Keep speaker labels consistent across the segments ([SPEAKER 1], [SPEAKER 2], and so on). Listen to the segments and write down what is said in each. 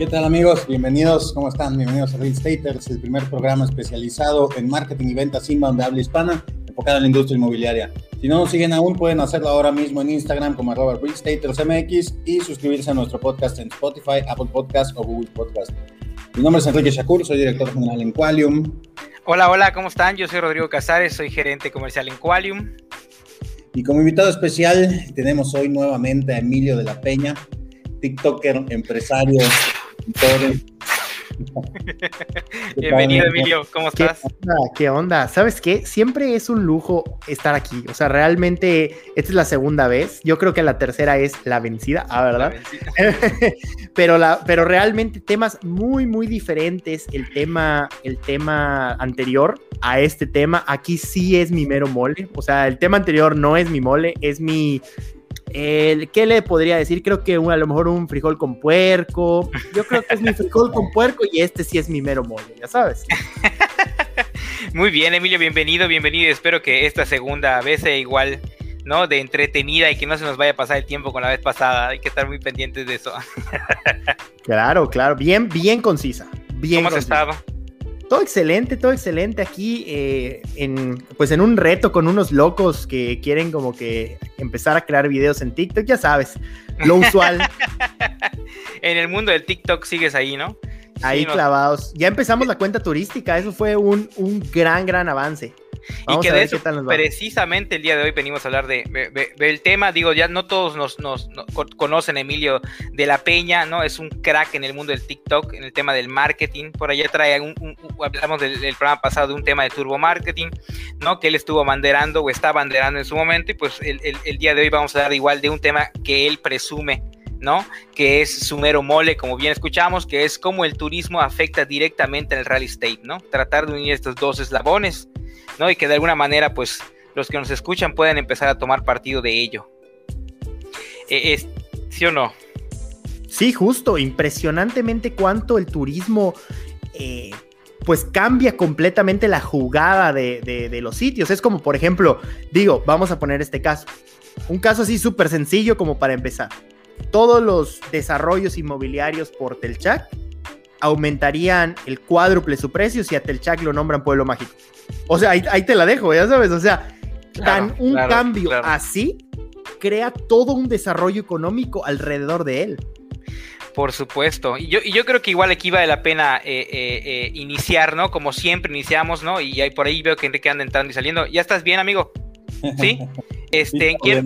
[SPEAKER 1] ¿Qué tal amigos? Bienvenidos, ¿cómo están? Bienvenidos a Real Estaters, el primer programa especializado en marketing y ventas inbound de habla hispana, enfocado en la industria inmobiliaria. Si no nos siguen aún, pueden hacerlo ahora mismo en Instagram como arroba MX y suscribirse a nuestro podcast en Spotify, Apple Podcast o Google Podcast. Mi nombre es Enrique Shakur, soy director general en Qualium.
[SPEAKER 2] Hola, hola, ¿cómo están? Yo soy Rodrigo Casares, soy gerente comercial en Qualium.
[SPEAKER 1] Y como invitado especial tenemos hoy nuevamente a Emilio de la Peña, TikToker, empresario,
[SPEAKER 2] Bienvenido, Emilio. ¿Cómo estás?
[SPEAKER 3] ¿Qué onda? ¿Sabes qué? Siempre es un lujo estar aquí. O sea, realmente esta es la segunda vez. Yo creo que la tercera es la vencida, ah, ¿verdad? pero, la, pero realmente temas muy, muy diferentes. El tema, el tema anterior a este tema, aquí sí es mi mero mole. O sea, el tema anterior no es mi mole, es mi ¿Qué le podría decir? Creo que a lo mejor un frijol con puerco. Yo creo que es mi frijol con puerco y este sí es mi mero mole, ya sabes.
[SPEAKER 2] Muy bien, Emilio, bienvenido, bienvenido. Espero que esta segunda vez sea igual, ¿no? De entretenida y que no se nos vaya a pasar el tiempo con la vez pasada. Hay que estar muy pendientes de eso.
[SPEAKER 3] claro, claro. Bien, bien concisa. Bien
[SPEAKER 2] ¿Cómo has estado?
[SPEAKER 3] Todo excelente, todo excelente aquí eh, en, pues en un reto con unos locos que quieren como que empezar a crear videos en TikTok, ya sabes, lo usual.
[SPEAKER 2] en el mundo del TikTok sigues ahí, ¿no?
[SPEAKER 3] Ahí clavados. Ya empezamos la cuenta turística, eso fue un, un gran, gran avance
[SPEAKER 2] y que de eso precisamente el día de hoy venimos a hablar de, del tema. Digo, ya no todos nos, nos, conocen a Emilio de la Peña, ¿no? Es un crack en el mundo del TikTok, en el tema del marketing. Por allá trae un, hablamos del, programa pasado de un tema de turbo marketing, ¿no? Que él estuvo banderando o está banderando en su momento. Y pues el, el día de hoy vamos a hablar igual de un tema que él presume ¿no? Que es su mero mole, como bien escuchamos, que es cómo el turismo afecta directamente al real estate, ¿no? Tratar de unir estos dos eslabones, ¿no? Y que de alguna manera, pues, los que nos escuchan pueden empezar a tomar partido de ello. E, ¿Sí o no?
[SPEAKER 3] Sí, justo, impresionantemente cuánto el turismo... Eh, pues cambia completamente la jugada de, de, los sitios. Es como, por ejemplo, digo, vamos a poner este caso. Un caso así súper sencillo como para empezar todos los desarrollos inmobiliarios por Telchac aumentarían el cuádruple su precio si a Telchac lo nombran pueblo mágico. O sea, ahí, te la dejo, ya sabes. O sea, tan un cambio así crea todo un desarrollo económico alrededor de él.
[SPEAKER 2] Por supuesto. Y yo, y yo creo que igual aquí vale la pena eh, eh, eh, iniciar, ¿no? Como siempre iniciamos, ¿no? Y ahí por ahí veo que Enrique anda entrando y saliendo. ¿Ya estás bien, amigo? ¿Sí? Este, quiero,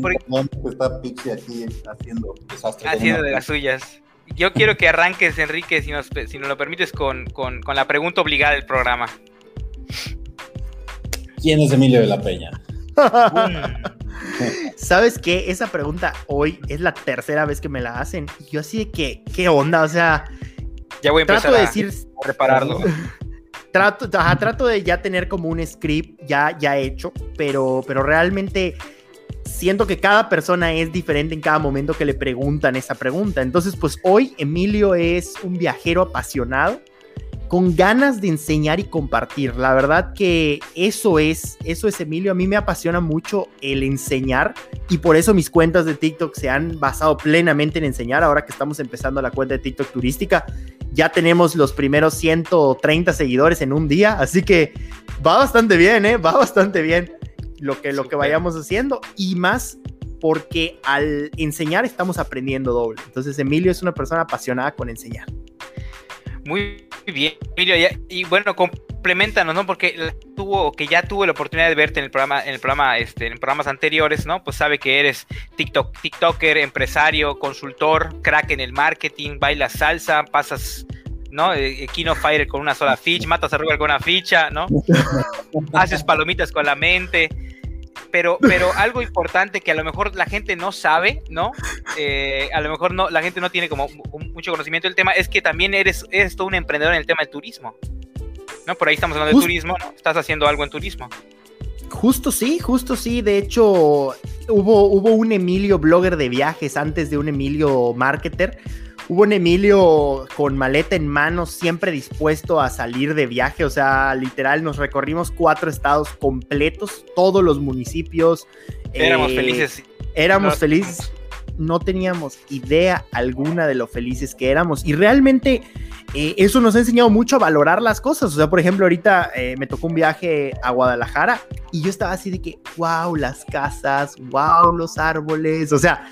[SPEAKER 1] está Pixie aquí haciendo
[SPEAKER 2] Haciendo de las suyas. Yo quiero que arranques, Enrique, si nos, si nos lo permites, con, con, con la pregunta obligada del programa.
[SPEAKER 1] ¿Quién es Emilio de la Peña?
[SPEAKER 3] ¿Sabes qué? Esa pregunta hoy es la tercera vez que me la hacen. Y yo así de que, ¿qué onda? O sea,
[SPEAKER 2] ya voy a empezar trato de decir, a prepararlo.
[SPEAKER 3] Trato, trato de ya tener como un script ya, ya hecho, pero, pero realmente siento que cada persona es diferente en cada momento que le preguntan esa pregunta. Entonces, pues hoy Emilio es un viajero apasionado con ganas de enseñar y compartir. La verdad que eso es, eso es Emilio. A mí me apasiona mucho el enseñar y por eso mis cuentas de TikTok se han basado plenamente en enseñar. Ahora que estamos empezando la cuenta de TikTok turística, ya tenemos los primeros 130 seguidores en un día, así que va bastante bien, ¿eh? Va bastante bien lo que, lo que vayamos haciendo y más porque al enseñar estamos aprendiendo doble. Entonces Emilio es una persona apasionada con enseñar.
[SPEAKER 2] Muy bien, Emilio, y bueno, complementan ¿no? Porque tuvo, que ya tuvo la oportunidad de verte en el programa, en el programa, este, en programas anteriores, ¿no? Pues sabe que eres TikTok, TikToker, empresario, consultor, crack en el marketing, bailas salsa, pasas ¿no? Eh, Kino Fire con una sola ficha, matas a Rugal con una ficha, ¿no? Haces palomitas con la mente. Pero, pero algo importante que a lo mejor la gente no sabe, ¿no? Eh, a lo mejor no, la gente no tiene como mucho conocimiento del tema, es que también eres, eres todo un emprendedor en el tema del turismo. ¿no? Por ahí estamos hablando de turismo, ¿no? Estás haciendo algo en turismo.
[SPEAKER 3] Justo sí, justo sí. De hecho, hubo, hubo un Emilio blogger de viajes antes de un Emilio marketer. Hubo un Emilio con maleta en mano, siempre dispuesto a salir de viaje. O sea, literal, nos recorrimos cuatro estados completos, todos los municipios.
[SPEAKER 2] Éramos eh, felices.
[SPEAKER 3] Éramos felices. No teníamos idea alguna de lo felices que éramos. Y realmente eh, eso nos ha enseñado mucho a valorar las cosas. O sea, por ejemplo, ahorita eh, me tocó un viaje a Guadalajara y yo estaba así de que, wow, las casas, wow, los árboles. O sea,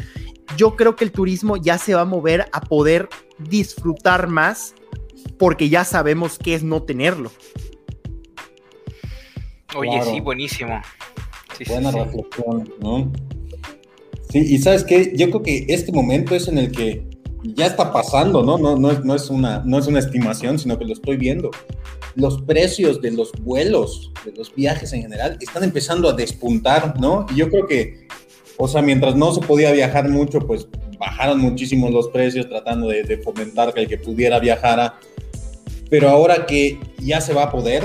[SPEAKER 3] yo creo que el turismo ya se va a mover a poder disfrutar más porque ya sabemos qué es no tenerlo.
[SPEAKER 2] Oye, sí, buenísimo.
[SPEAKER 1] Buena reflexión, ¿no? Sí, y sabes qué, yo creo que este momento es en el que ya está pasando, ¿no? No, no, es una, no es una estimación, sino que lo estoy viendo. Los precios de los vuelos, de los viajes en general, están empezando a despuntar, ¿no? Y yo creo que, o sea, mientras no se podía viajar mucho, pues bajaron muchísimo los precios tratando de, de fomentar que el que pudiera viajara. Pero ahora que ya se va a poder,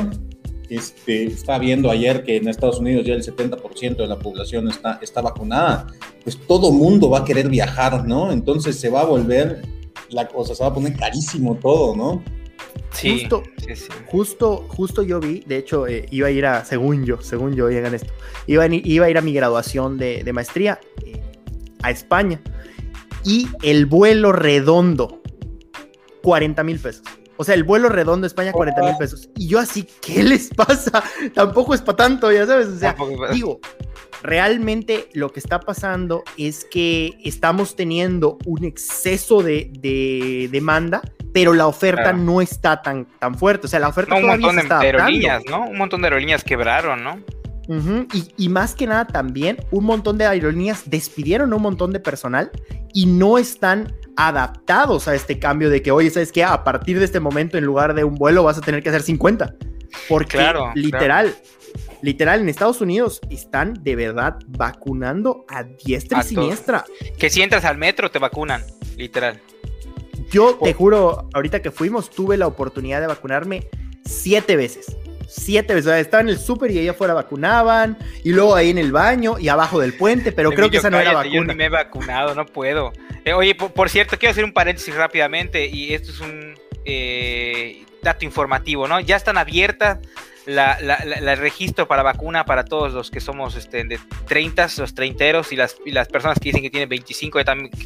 [SPEAKER 1] este, está viendo ayer que en Estados Unidos ya el 70% de la población está, está vacunada, pues todo mundo va a querer viajar, ¿no? Entonces se va a volver, la cosa se va a poner carísimo todo, ¿no?
[SPEAKER 3] Sí, justo, justo, justo yo vi, de hecho, eh, iba a ir a, según yo, según yo, llegan esto, iba a, iba a ir a mi graduación de, de maestría eh, a España y el vuelo redondo, 40 mil pesos. O sea, el vuelo redondo España, 40 mil pesos. Y yo así, ¿qué les pasa? Tampoco es para tanto, ya sabes. O sea, digo, realmente lo que está pasando es que estamos teniendo un exceso de, demanda, pero la oferta no está tan, tan fuerte. O sea, la oferta
[SPEAKER 2] no, un montón de aerolíneas, ¿no? Un montón de aerolíneas quebraron, ¿no?
[SPEAKER 3] y, y, más que nada también un montón de aerolíneas despidieron a un montón de personal y no están adaptados a este cambio de que, oye, ¿sabes qué? A partir de este momento, en lugar de un vuelo, vas a tener que hacer 50. Porque literal, literal, en Estados Unidos están de verdad vacunando a diestra y siniestra.
[SPEAKER 2] Que si entras al metro, te vacunan, literal.
[SPEAKER 3] Yo te juro, ahorita que fuimos, tuve la oportunidad de vacunarme siete veces siete veces. estaba en el súper y allá afuera vacunaban, y luego ahí en el baño y abajo del puente, pero creo que esa no era vacuna.
[SPEAKER 2] Yo ni me he vacunado, no puedo. Eh, oye, por, cierto, quiero hacer un paréntesis rápidamente, y esto es un eh, dato informativo, ¿no? Ya están abiertas la, el registro para vacuna para todos los que somos este, de 30, los treinteros y las, y las personas que dicen que tienen 25,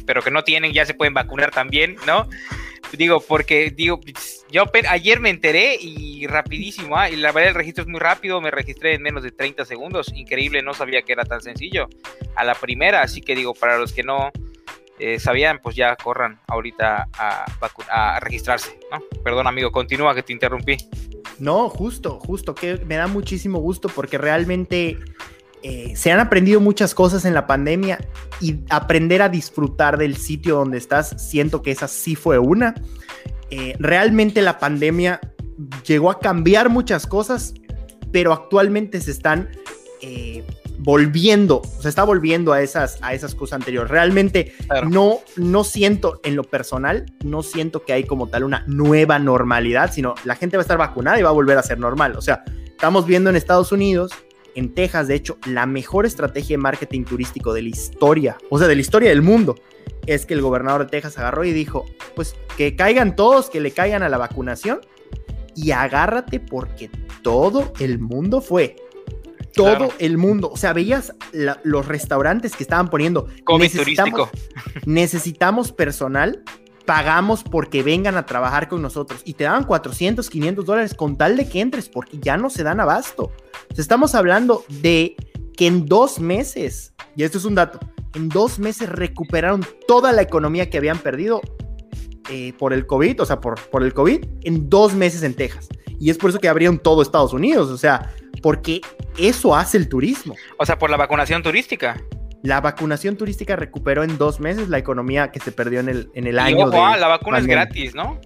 [SPEAKER 2] pero que no tienen, ya se pueden vacunar también, ¿no? Digo, porque digo, yo ayer me enteré y rapidísimo, ¿ah? y la verdad el registro es muy rápido, me registré en menos de 30 segundos, increíble, no sabía que era tan sencillo a la primera, así que digo, para los que no eh, sabían, pues ya corran ahorita a, a registrarse, ¿no? Perdón amigo, continúa que te interrumpí.
[SPEAKER 3] No, justo, justo, que me da muchísimo gusto porque realmente eh, se han aprendido muchas cosas en la pandemia y aprender a disfrutar del sitio donde estás, siento que esa sí fue una. Eh, realmente la pandemia llegó a cambiar muchas cosas, pero actualmente se están eh, volviendo, se está volviendo a esas, a esas cosas anteriores. Realmente no, no siento en lo personal, no siento que hay como tal una nueva normalidad, sino la gente va a estar vacunada y va a volver a ser normal. O sea, estamos viendo en Estados Unidos en Texas, de hecho, la mejor estrategia de marketing turístico de la historia, o sea, de la historia del mundo, es que el gobernador de Texas agarró y dijo, pues que caigan todos, que le caigan a la vacunación y agárrate porque todo el mundo fue. Todo el mundo, o sea, veías los restaurantes que estaban poniendo.
[SPEAKER 2] necesitamos,
[SPEAKER 3] necesitamos personal pagamos porque vengan a trabajar con nosotros y te daban 400, 500 dólares con tal de que entres porque ya no se dan abasto. estamos hablando de que en dos meses, y esto es un dato, en dos meses recuperaron toda la economía que habían perdido eh, por el COVID, o sea, por, por el COVID, en dos meses en Texas. Y es por eso que abrieron todo Estados Unidos, o sea, porque eso hace el turismo.
[SPEAKER 2] O sea, por la vacunación turística.
[SPEAKER 3] La vacunación turística recuperó en dos meses la economía que se perdió en el, en el año.
[SPEAKER 2] Ojo, ah, la vacuna es gratis, ¿no?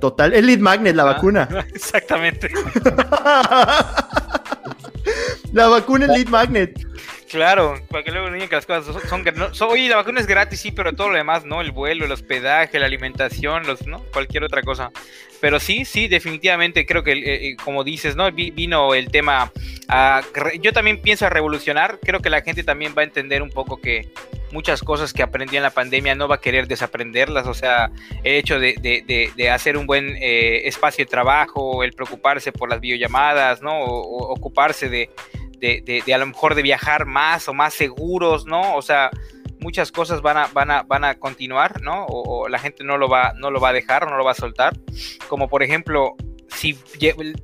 [SPEAKER 3] Total, el lead magnet, la ah, vacuna.
[SPEAKER 2] Exactamente.
[SPEAKER 3] la vacuna es lead magnet.
[SPEAKER 2] Claro, para que luego digan que las cosas son, que no, oye, la vacuna es gratis, sí, pero todo lo demás, ¿no? El vuelo, el hospedaje, la alimentación, los, ¿no? Cualquier otra cosa. Pero sí, sí, definitivamente creo que, eh, eh, como dices, ¿no? Vino el tema, a, yo también pienso a revolucionar, creo que la gente también va a entender un poco que muchas cosas que aprendió en la pandemia no va a querer desaprenderlas, o sea, el hecho de, hacer un buen eh, espacio de trabajo, el preocuparse por las videollamadas, ¿no? o ocuparse de de, a lo mejor de viajar más o más seguros, ¿no? O sea, muchas cosas van a, van a, van a continuar, ¿no? O, la gente no lo, va, no lo va a dejar o no lo va a soltar. Como por ejemplo, si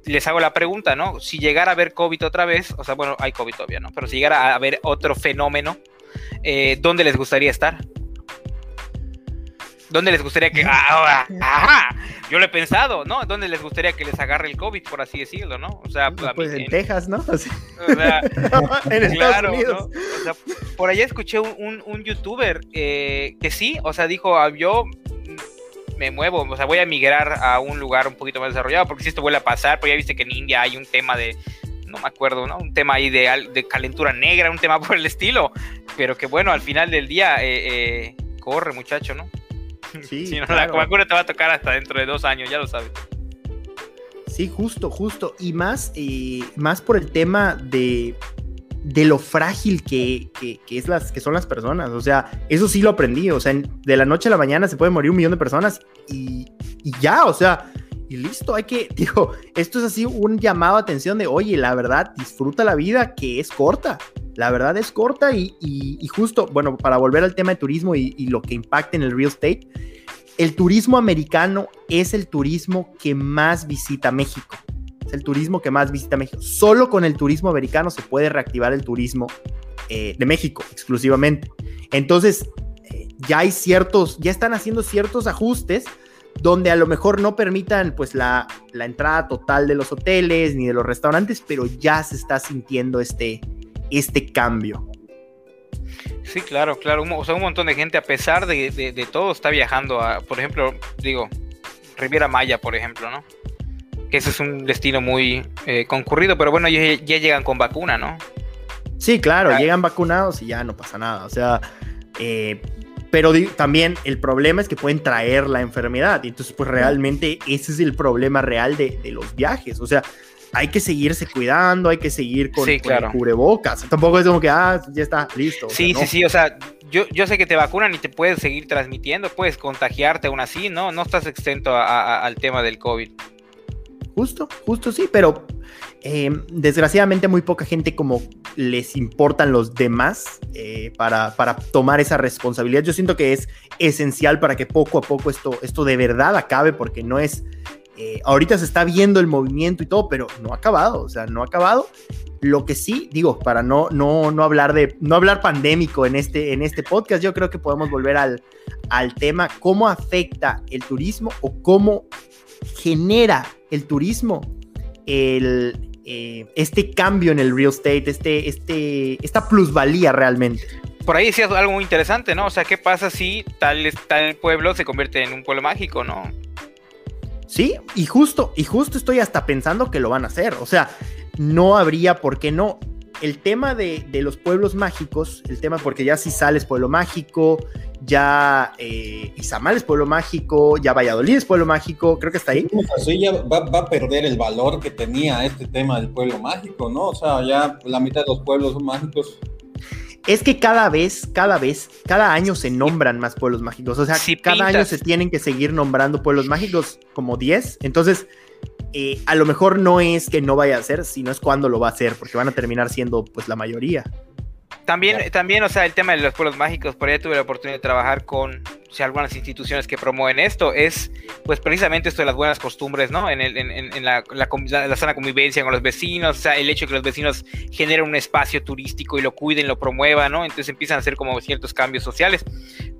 [SPEAKER 2] les hago la pregunta, ¿no? Si llegara a haber COVID otra vez, o sea, bueno, hay COVID todavía, ¿no? Pero si llegara a haber otro fenómeno, eh, ¿dónde les gustaría estar? ¿Dónde les gustaría que.? Ah, ajá, yo lo he pensado, ¿no? ¿Dónde les gustaría que les agarre el COVID, por así decirlo, ¿no?
[SPEAKER 3] O sea, pues en, Texas, ¿no?
[SPEAKER 2] O sea, en Estados Unidos. O sea, por allá escuché un, un, youtuber eh, que sí, o sea, dijo, ah, yo me muevo, o sea, voy a migrar a un lugar un poquito más desarrollado, porque si esto vuelve a pasar, pues ya viste que en India hay un tema de, no me acuerdo, ¿no? Un tema ahí de, de calentura negra, un tema por el estilo, pero que bueno, al final del día, eh, eh, corre muchacho, ¿no? Sí, si no, la vacuna te va a tocar hasta dentro de dos años, ya lo sabes.
[SPEAKER 3] Sí, justo, justo. Y más, eh, más por el tema de, de lo frágil que, es las, que son las personas. O sea, eso sí lo aprendí. O sea, de la noche a la mañana se puede morir un millón de personas y, y ya, o sea, y listo, hay que, digo, esto es así un llamado a atención de, oye, la verdad, disfruta la vida que es corta. La verdad es corta y, justo, bueno, para volver al tema de turismo y, lo que impacta en el real estate, el turismo americano es el turismo que más visita México. Es el turismo que más visita México. Solo con el turismo americano se puede reactivar el turismo eh, de México exclusivamente. Entonces, eh, ya hay ciertos, ya están haciendo ciertos ajustes donde a lo mejor no permitan pues la, la entrada total de los hoteles ni de los restaurantes, pero ya se está sintiendo este, este cambio.
[SPEAKER 2] Sí, claro, claro. o sea, un montón de gente, a pesar de, todo, está viajando a, por ejemplo, digo, Riviera Maya, por ejemplo, ¿no? Que ese es un destino muy eh, concurrido, pero bueno, ya, llegan con vacuna, ¿no?
[SPEAKER 3] Sí, claro, llegan vacunados y ya no pasa nada. O sea, eh, pero también el problema es que pueden traer la enfermedad. Y entonces, pues realmente ese es el problema real de, de los viajes. O sea, hay que seguirse cuidando, hay que seguir con, cubrebocas. Tampoco es como que, ah, ya está, listo.
[SPEAKER 2] Sí, sí, sí, o sea, yo, yo sé que te vacunan y te puedes seguir transmitiendo, puedes contagiarte aún así, ¿no? No estás exento al tema del COVID.
[SPEAKER 3] Justo, justo sí, pero eh, desgraciadamente muy poca gente como les importan los demás eh, para, para, tomar esa responsabilidad. Yo siento que es esencial para que poco a poco esto, esto de verdad acabe, porque no es eh, ahorita se está viendo el movimiento y todo, pero no ha acabado, o sea, no ha acabado. Lo que sí, digo, para no, no, no hablar de, no hablar pandémico en este, en este podcast, yo creo que podemos volver al, al tema cómo afecta el turismo o cómo genera el turismo el, eh, este cambio en el real estate, este, este, esta plusvalía realmente.
[SPEAKER 2] Por ahí decías algo muy interesante, ¿no? O sea, ¿qué pasa si tal, tal pueblo se convierte en un pueblo mágico, ¿no?
[SPEAKER 3] Sí, y justo, y justo estoy hasta pensando que lo van a hacer. O sea, no habría por qué no. El tema de, los pueblos mágicos, el tema porque ya si sales pueblo mágico, ya eh, Izamal es pueblo mágico, ya Valladolid es pueblo mágico, creo que está ahí.
[SPEAKER 1] Así ya va, va, a perder el valor que tenía este tema del pueblo mágico, ¿no? O sea, ya la mitad de los pueblos son mágicos
[SPEAKER 3] es que cada vez, cada vez, cada año se nombran más pueblos mágicos. O sea, cada año se tienen que seguir nombrando pueblos mágicos como 10. Entonces, eh, a lo mejor no es que no vaya a ser, sino es cuando lo va a hacer, porque van a terminar siendo pues la mayoría.
[SPEAKER 2] También, también, o sea, el tema de los pueblos mágicos, por ahí tuve la oportunidad de trabajar con algunas instituciones que promueven esto, es pues precisamente esto de las buenas costumbres, ¿no? En, el, en, la, la, sana convivencia con los vecinos, o sea, el hecho de que los vecinos generen un espacio turístico y lo cuiden, lo promuevan, ¿no? Entonces empiezan a hacer como ciertos cambios sociales.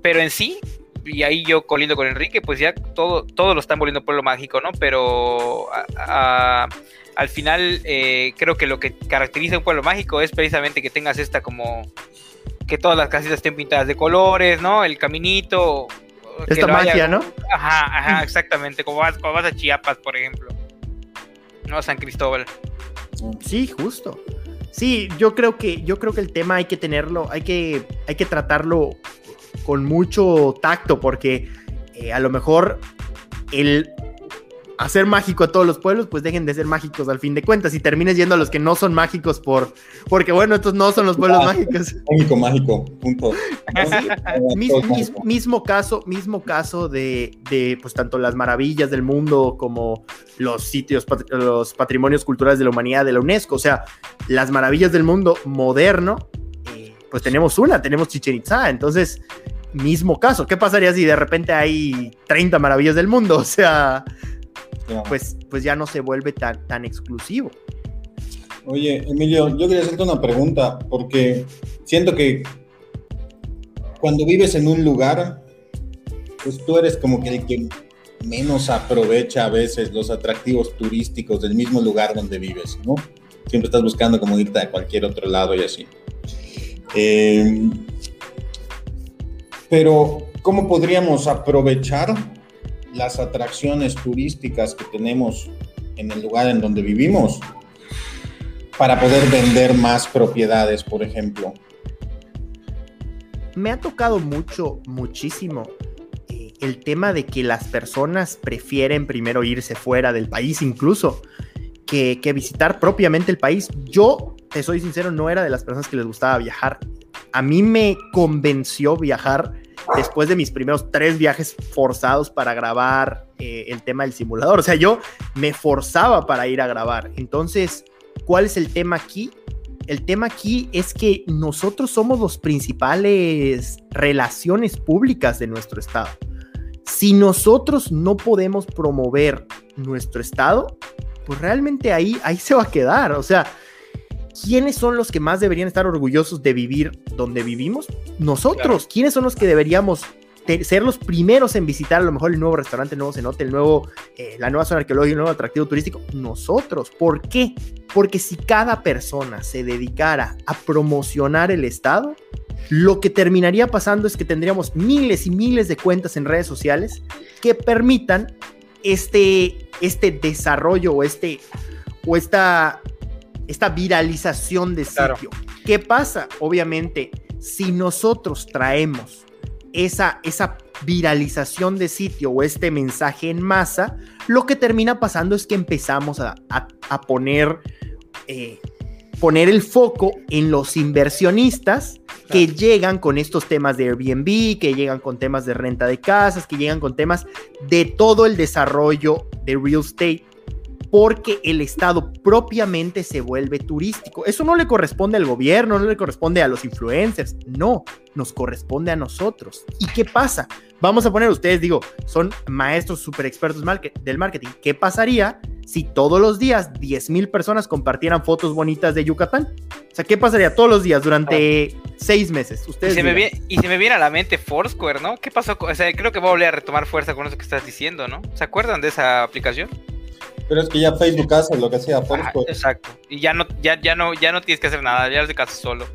[SPEAKER 2] Pero en sí, y ahí yo colindo con Enrique, pues ya todo, todo lo están volviendo pueblo mágico, ¿no? Pero al final eh, creo que lo que caracteriza un pueblo mágico es precisamente que tengas esta como que todas las casitas estén pintadas de colores, ¿no? El caminito.
[SPEAKER 3] Esta magia, ¿no?
[SPEAKER 2] Ajá, ajá, exactamente. Como vas, como vas a Chiapas, por ejemplo. No, a San Cristóbal.
[SPEAKER 3] Sí, justo. Sí, yo creo que, yo creo que el tema hay que tenerlo, hay que, hay que tratarlo con mucho tacto, porque eh, a lo mejor el hacer mágico a todos los pueblos, pues dejen de ser mágicos al fin de cuentas y termines yendo a los que no son mágicos por, porque bueno, estos no son los pueblos ah, mágicos.
[SPEAKER 1] Mágico, mágico, punto.
[SPEAKER 3] mismo, caso, mismo caso de, de, pues tanto las maravillas del mundo como los sitios, los patrimonios culturales de la humanidad de la UNESCO, o sea, las maravillas del mundo moderno, eh, pues tenemos una, tenemos Chichen Itza, entonces mismo caso. ¿Qué pasaría si de repente hay 30 maravillas del mundo? O sea, pues, pues ya no se vuelve tan, tan exclusivo.
[SPEAKER 1] Oye, Emilio, yo quería hacerte una pregunta, porque siento que cuando vives en un lugar, pues tú eres como que el que menos aprovecha a veces los atractivos turísticos del mismo lugar donde vives, ¿no? Siempre estás buscando como irte a cualquier otro lado y así. Eh, pero, ¿cómo podríamos aprovechar las atracciones turísticas que tenemos en el lugar en donde vivimos para poder vender más propiedades, por ejemplo?
[SPEAKER 3] Me ha tocado mucho, muchísimo eh, el tema de que las personas prefieren primero irse fuera del país incluso que, que visitar propiamente el país. Yo, te soy sincero, no era de las personas que les gustaba viajar. A mí me convenció viajar después de mis primeros tres viajes forzados para grabar eh, el tema del simulador. O sea, yo me forzaba para ir a grabar. Entonces, ¿cuál es el tema aquí? El tema aquí es que nosotros somos los principales relaciones públicas de nuestro estado. Si nosotros no podemos promover nuestro estado, pues realmente ahí, ahí se va a quedar. O sea, ¿quiénes son los que más deberían estar orgullosos de vivir donde vivimos? Nosotros. ¿Quiénes son los que deberíamos ser los primeros en visitar a lo mejor el nuevo restaurante, el nuevo cenote, el nuevo, eh, la nueva zona arqueológica, el nuevo atractivo turístico? Nosotros. ¿Por qué? Porque si cada persona se dedicara a promocionar el Estado, lo que terminaría pasando es que tendríamos miles y miles de cuentas en redes sociales que permitan este, este desarrollo o, este, o esta esta viralización de sitio. ¿Qué pasa? Obviamente, si nosotros traemos esa, esa viralización de sitio o este mensaje en masa, lo que termina pasando es que empezamos a, poner, eh, poner el foco en los inversionistas que llegan con estos temas de Airbnb, que llegan con temas de renta de casas, que llegan con temas de todo el desarrollo de real estate porque el Estado propiamente se vuelve turístico. Eso no le corresponde al gobierno, no le corresponde a los influencers, no, nos corresponde a nosotros. ¿Y qué pasa? Vamos a poner, ustedes digo, son maestros super expertos del marketing. ¿Qué pasaría si todos los días 10 mil personas compartieran fotos bonitas de Yucatán? O sea, ¿qué pasaría todos los días durante seis meses? Ustedes
[SPEAKER 2] y, se me viene, y se me viene a la mente Foursquare, ¿no? ¿Qué pasó? O sea, creo que voy a volver a retomar fuerza con eso que estás diciendo, ¿no? ¿Se acuerdan de esa aplicación?
[SPEAKER 1] Pero es que ya Facebook hace lo que hacía
[SPEAKER 2] Facebook. exacto. Y ya no, ya, ya no, ya no tienes que hacer nada, ya eres de casa solo.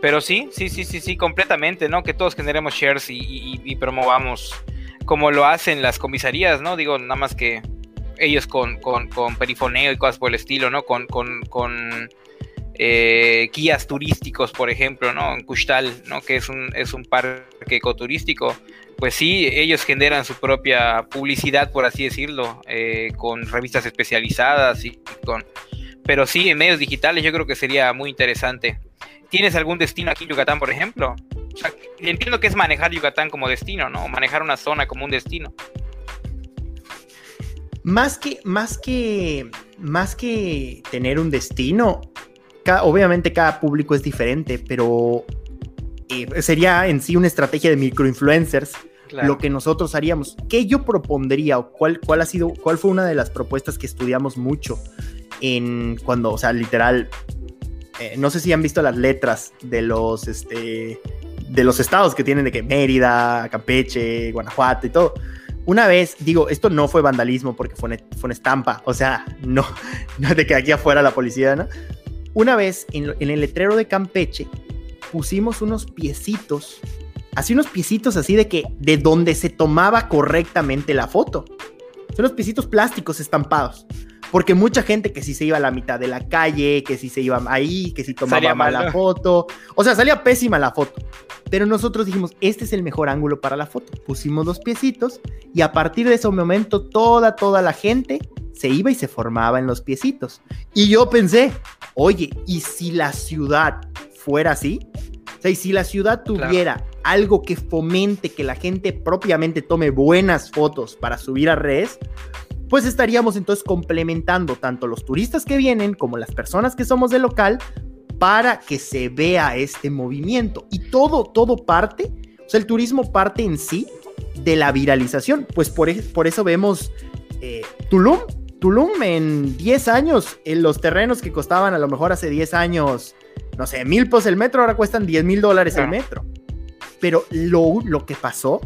[SPEAKER 2] Pero sí, sí, sí, sí, sí, completamente, ¿no? Que todos generemos shares y, promovamos como lo hacen las comisarías, ¿no? Digo, nada más que ellos con, con, con perifoneo y cosas por el estilo, ¿no? Con, con, con eh, guías turísticos, por ejemplo, ¿no? En Custal, ¿no? Que es un, es un parque ecoturístico pues sí, ellos generan su propia publicidad, por así decirlo, eh, con revistas especializadas y con... Pero sí, en medios digitales yo creo que sería muy interesante. ¿Tienes algún destino aquí en Yucatán, por ejemplo? entiendo que es manejar Yucatán como destino, ¿no? Manejar una zona como un destino.
[SPEAKER 3] Más que, más que, más que tener un destino, obviamente cada público es diferente, pero sería en sí una estrategia de microinfluencers. Lo que nosotros haríamos. ¿Qué yo propondría o cuál, cuál ha sido, cuál fue una de las propuestas que estudiamos mucho en cuando, o sea, literal, eh, no sé si han visto las letras de los, este, de los estados que tienen de que Mérida, Campeche, Guanajuato y todo. Una vez, digo, esto no fue vandalismo porque fue una, fue estampa, o sea, no, no de que aquí afuera la policía, ¿no? Una vez en, en el letrero de Campeche pusimos unos piecitos, así unos piecitos así de que de donde se tomaba correctamente la foto. Son unos piecitos plásticos estampados. porque mucha gente que si se iba a la mitad de la calle, que si se iba ahí, que si tomaba mal la foto, o sea, salía pésima la foto. Pero nosotros dijimos, este es el mejor ángulo para la foto. Pusimos los piecitos y a partir de ese momento toda, toda la gente se iba y se formaba en los piecitos. Y yo pensé, oye, ¿y si la ciudad fuera así? O sea, y si la ciudad tuviera algo que fomente que la gente propiamente tome buenas fotos para subir a redes, pues estaríamos entonces complementando tanto los turistas que vienen como las personas que somos de local para que se vea este movimiento. Y todo, todo parte, o sea, el turismo parte en sí de la viralización. Pues por, por eso vemos eh, Tulum. Tulum en 10 años, en los terrenos que costaban a lo mejor hace 10 años, no sé, mil pesos el metro, ahora cuestan 10 mil dólares el metro. Pero lo, lo que pasó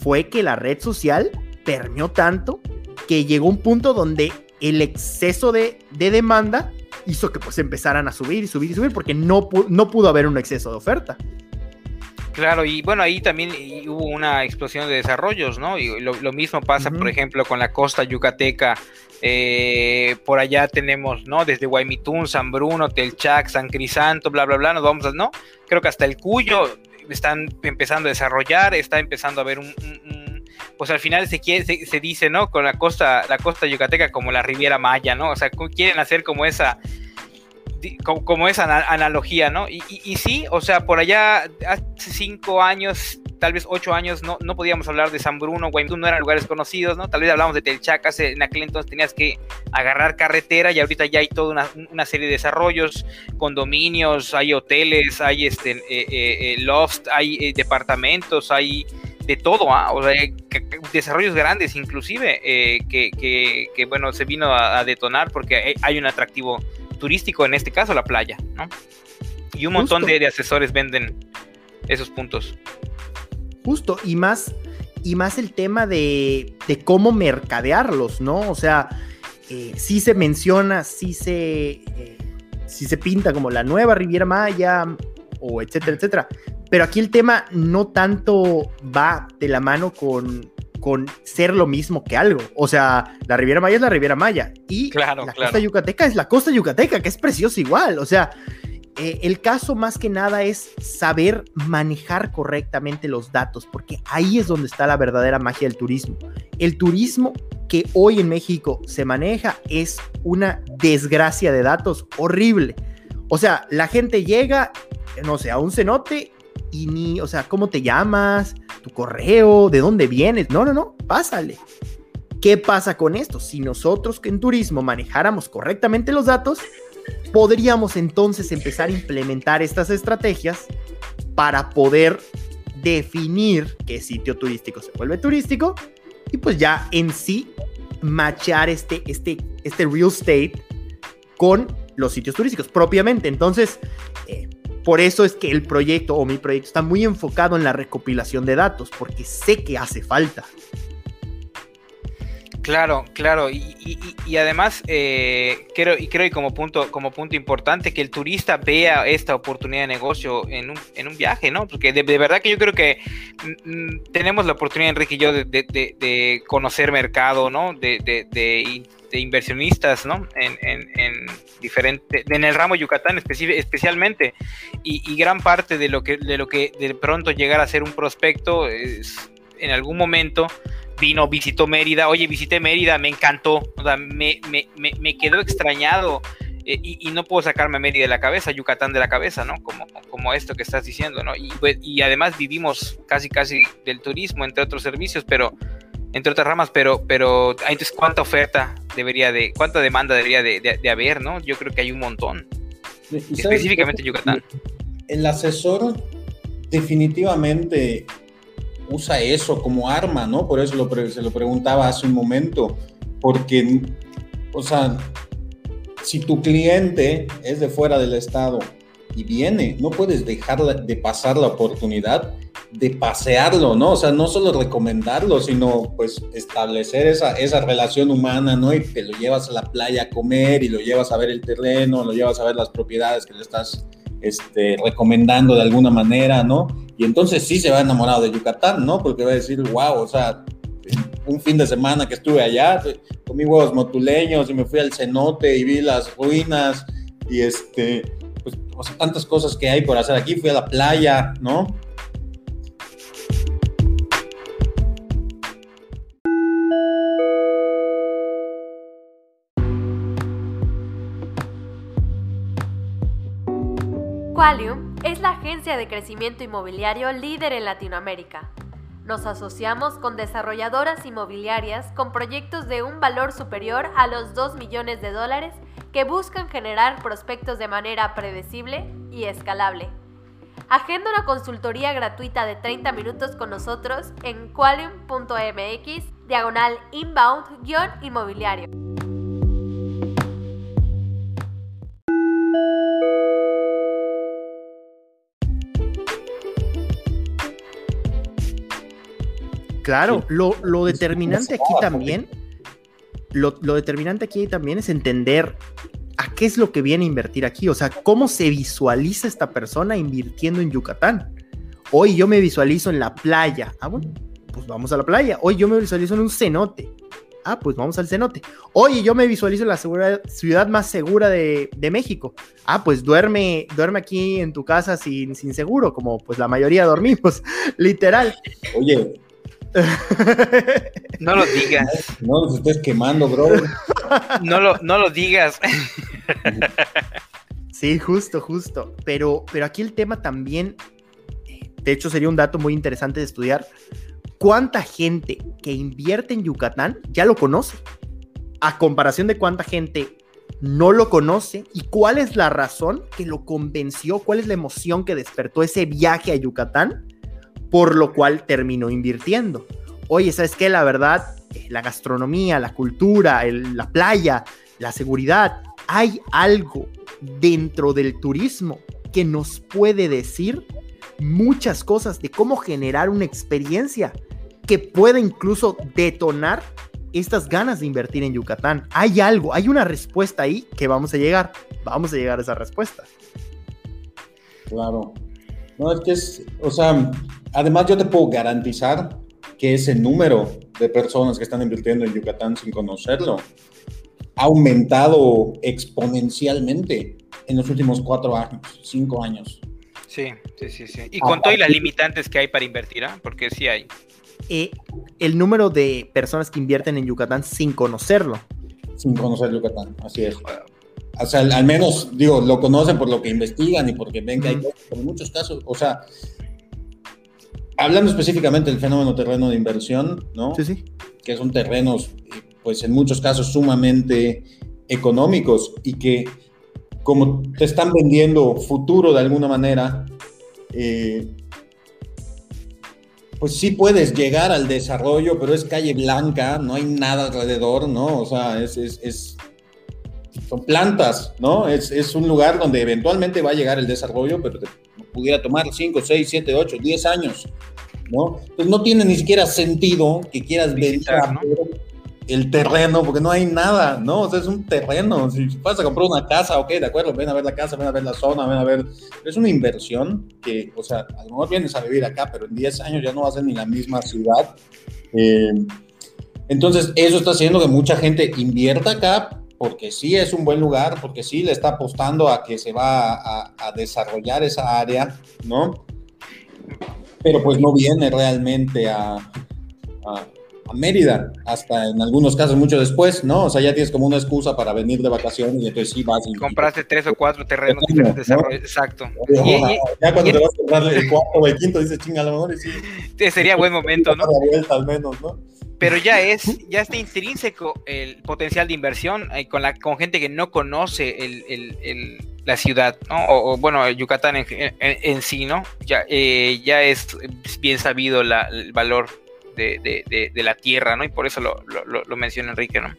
[SPEAKER 3] fue que la red social permeó tanto que llegó un punto donde el exceso de, de demanda hizo que pues empezaran a subir y subir y subir porque no, no pudo haber un exceso de oferta.
[SPEAKER 2] Claro, y bueno, ahí también hubo una explosión de desarrollos, ¿no? Y lo, mismo pasa, por ejemplo, con la costa yucateca. Eh, por allá tenemos, ¿no? Desde Guaymitún, San Bruno, Telchac, San Crisanto, bla, bla, bla, nos vamos a, ¿no? Creo que hasta el Cuyo están empezando a desarrollar, está empezando a haber un pues al final se, quiere, se, dice, ¿no? Con la costa, la costa yucateca como la Riviera Maya, ¿no? O sea, quieren hacer como esa, como, esa analogía, ¿no? Y, y, sí, o sea, por allá hace cinco años, tal vez ocho años, no, no podíamos hablar de San Bruno, Guaymú, no eran lugares conocidos, ¿no? Tal vez hablamos de Telchac, en aquel entonces tenías que agarrar carretera y ahorita ya hay toda una, una serie de desarrollos, condominios, hay hoteles, hay este, eh, eh, eh loft, hay departamentos, hay de todo, ¿ah? o sea, desarrollos grandes inclusive, eh, que, bueno, se vino a, detonar porque hay un atractivo turístico, en este caso la playa, ¿no? Y un montón de, asesores venden esos puntos.
[SPEAKER 3] Justo, y más, y más el tema de, cómo mercadearlos, ¿no? O sea, eh, sí se menciona, sí se, eh, sí se pinta como la nueva Riviera Maya, o etcétera, etcétera. Pero aquí el tema no tanto va de la mano con, con ser lo mismo que algo. O sea, la Riviera Maya es la Riviera Maya y la costa yucateca es la costa yucateca, que es preciosa igual. O sea, eh, el caso más que nada es saber manejar correctamente los datos, porque ahí es donde está la verdadera magia del turismo. El turismo que hoy en México se maneja es una desgracia de datos horrible. O sea, la gente llega, no sé, a un cenote y ni, o sea, ¿cómo te llamas? ¿Tu correo? ¿De dónde vienes? No, no, no, pásale. ¿Qué pasa con esto? Si nosotros que en turismo manejáramos correctamente los datos, podríamos entonces empezar a implementar estas estrategias para poder definir qué sitio turístico se vuelve turístico y pues ya en sí machar este, este, este real estate con los sitios turísticos propiamente. Entonces, eh, por eso es que el proyecto o mi proyecto está muy enfocado en la recopilación de datos, porque sé que hace falta.
[SPEAKER 2] Claro, claro, y, además eh, creo y creo como punto como punto importante que el turista vea esta oportunidad de negocio en un, en un viaje, ¿no? Porque de, verdad que yo creo que mm, mm, tenemos la oportunidad Enrique y yo de, de conocer mercado, ¿no? De, inversionistas, ¿no? En, en, en, en el ramo Yucatán especialmente, y, y, gran parte de lo que de lo que de pronto llegar a ser un prospecto es en algún momento vino, visitó Mérida, oye, visité Mérida, me encantó, o sea, me, me, me, quedó extrañado eh, y, no puedo sacarme a Mérida de la cabeza, Yucatán de la cabeza, ¿no? Como, como esto que estás diciendo, ¿no? Y, pues, y además vivimos casi, casi del turismo, entre otros servicios, pero, entre otras ramas, pero, pero entonces, ¿cuánta oferta debería de, cuánta demanda debería de, de, haber, ¿no? Yo creo que hay un montón, específicamente Yucatán.
[SPEAKER 1] El asesor definitivamente usa eso como arma, ¿no? Por eso se lo preguntaba hace un momento, porque, o sea, si tu cliente es de fuera del estado y viene, no puedes dejar de pasar la oportunidad de pasearlo, ¿no? O sea, no solo recomendarlo, sino pues establecer esa, esa relación humana, ¿no? Y te lo llevas a la playa a comer y lo llevas a ver el terreno, lo llevas a ver las propiedades que le estás este, recomendando de alguna manera, ¿no? Y entonces sí se va enamorado de Yucatán, ¿no? Porque va a decir, wow, o sea, un fin de semana que estuve allá, comí huevos motuleños y me fui al cenote y vi las ruinas y este, pues, tantas cosas que hay por hacer aquí, fui a la playa, ¿no?
[SPEAKER 4] Qualium es la agencia de crecimiento inmobiliario líder en Latinoamérica. Nos asociamos con desarrolladoras inmobiliarias con proyectos de un valor superior a los 2 millones de dólares que buscan generar prospectos de manera predecible y escalable. Agenda una consultoría gratuita de 30 minutos con nosotros en qualium.mx diagonal inbound-inmobiliario.
[SPEAKER 3] Claro, lo, determinante aquí también, lo, determinante aquí también es entender a qué es lo que viene a invertir aquí, o sea, cómo se visualiza esta persona invirtiendo en Yucatán. Hoy yo me visualizo en la playa. Ah, bueno, pues vamos a la playa. Hoy yo me visualizo en un cenote. Ah, pues vamos al cenote. Oye, yo me visualizo en la ciudad más segura de, México. Ah, pues duerme, duerme aquí en tu casa sin, sin seguro, como pues la mayoría dormimos, literal.
[SPEAKER 1] Oye,
[SPEAKER 2] no lo digas.
[SPEAKER 1] No los estés quemando, bro.
[SPEAKER 2] No lo, no lo digas.
[SPEAKER 3] Sí, justo, justo. Pero, pero aquí el tema también, de hecho sería un dato muy interesante de estudiar. ¿Cuánta gente que invierte en Yucatán ya lo conoce? A comparación de cuánta gente no lo conoce y cuál es la razón que lo convenció, cuál es la emoción que despertó ese viaje a Yucatán por lo cual terminó invirtiendo. Oye, ¿sabes qué? La verdad, eh, la gastronomía, la cultura, la playa, la seguridad, hay algo dentro del turismo que nos puede decir muchas cosas de cómo generar una experiencia que pueda incluso detonar estas ganas de invertir en Yucatán. Hay algo, hay una respuesta ahí que vamos a llegar. Vamos a llegar a esa respuesta.
[SPEAKER 1] Claro. No, es que es, o sea, además yo te puedo garantizar que ese número de personas que están invirtiendo en Yucatán sin conocerlo ha aumentado exponencialmente en los últimos cuatro años, cinco años.
[SPEAKER 2] Sí, sí, sí, sí. Y con todas las limitantes que hay para invertir, ¿ah? porque sí hay.
[SPEAKER 3] Eh, el número de personas que invierten en Yucatán sin conocerlo.
[SPEAKER 1] Sin conocer Yucatán, así es o sea, al menos, digo, lo conocen por lo que investigan y porque ven que hay en muchos casos, o sea, hablando específicamente del fenómeno terreno de inversión, ¿no?
[SPEAKER 3] Sí, sí.
[SPEAKER 1] Que son terrenos, pues en muchos casos sumamente económicos y que como te están vendiendo futuro de alguna manera, eh, pues sí puedes llegar al desarrollo, pero es calle blanca, no hay nada alrededor, ¿no? O sea, es, es son plantas, ¿no? Es, es, un lugar donde eventualmente va a llegar el desarrollo, pero te pudiera tomar 5, 6, 7, 8, 10 años, ¿no? Entonces no tiene ni siquiera sentido que quieras ver el terreno, porque no hay nada, ¿no? O sea, es un terreno. Si vas a comprar una casa, ok, de acuerdo, ven a ver la casa, ven a ver la zona, ven a ver. Es una inversión que, o sea, a lo mejor vienes a vivir acá, pero en 10 años ya no va a ser ni la misma ciudad. Eh, entonces, eso está haciendo que mucha gente invierta acá, porque sí es un buen lugar, porque sí le está apostando a que se va a, desarrollar esa área, ¿no? Pero pues no viene realmente a, a, Mérida, hasta en algunos casos mucho después, ¿no? O sea, ya tienes como una excusa para venir de vacaciones y entonces sí vas. Y,
[SPEAKER 2] Compraste tres o cuatro terrenos diferentes, exacto.
[SPEAKER 1] ya cuando te vas a comprar el cuarto o el quinto, dices, chinga, a lo mejor y sí.
[SPEAKER 2] Sería buen momento, ¿no?
[SPEAKER 1] Vuelta, al menos, ¿no?
[SPEAKER 2] Pero ya es, ya está intrínseco el potencial de inversión eh, con, la, con gente que no conoce el, la ciudad, ¿no? O, bueno, Yucatán en, sí, ¿no? Ya, eh, ya es bien sabido el valor de, la tierra, ¿no? Y por eso lo, lo, menciona Enrique, ¿no?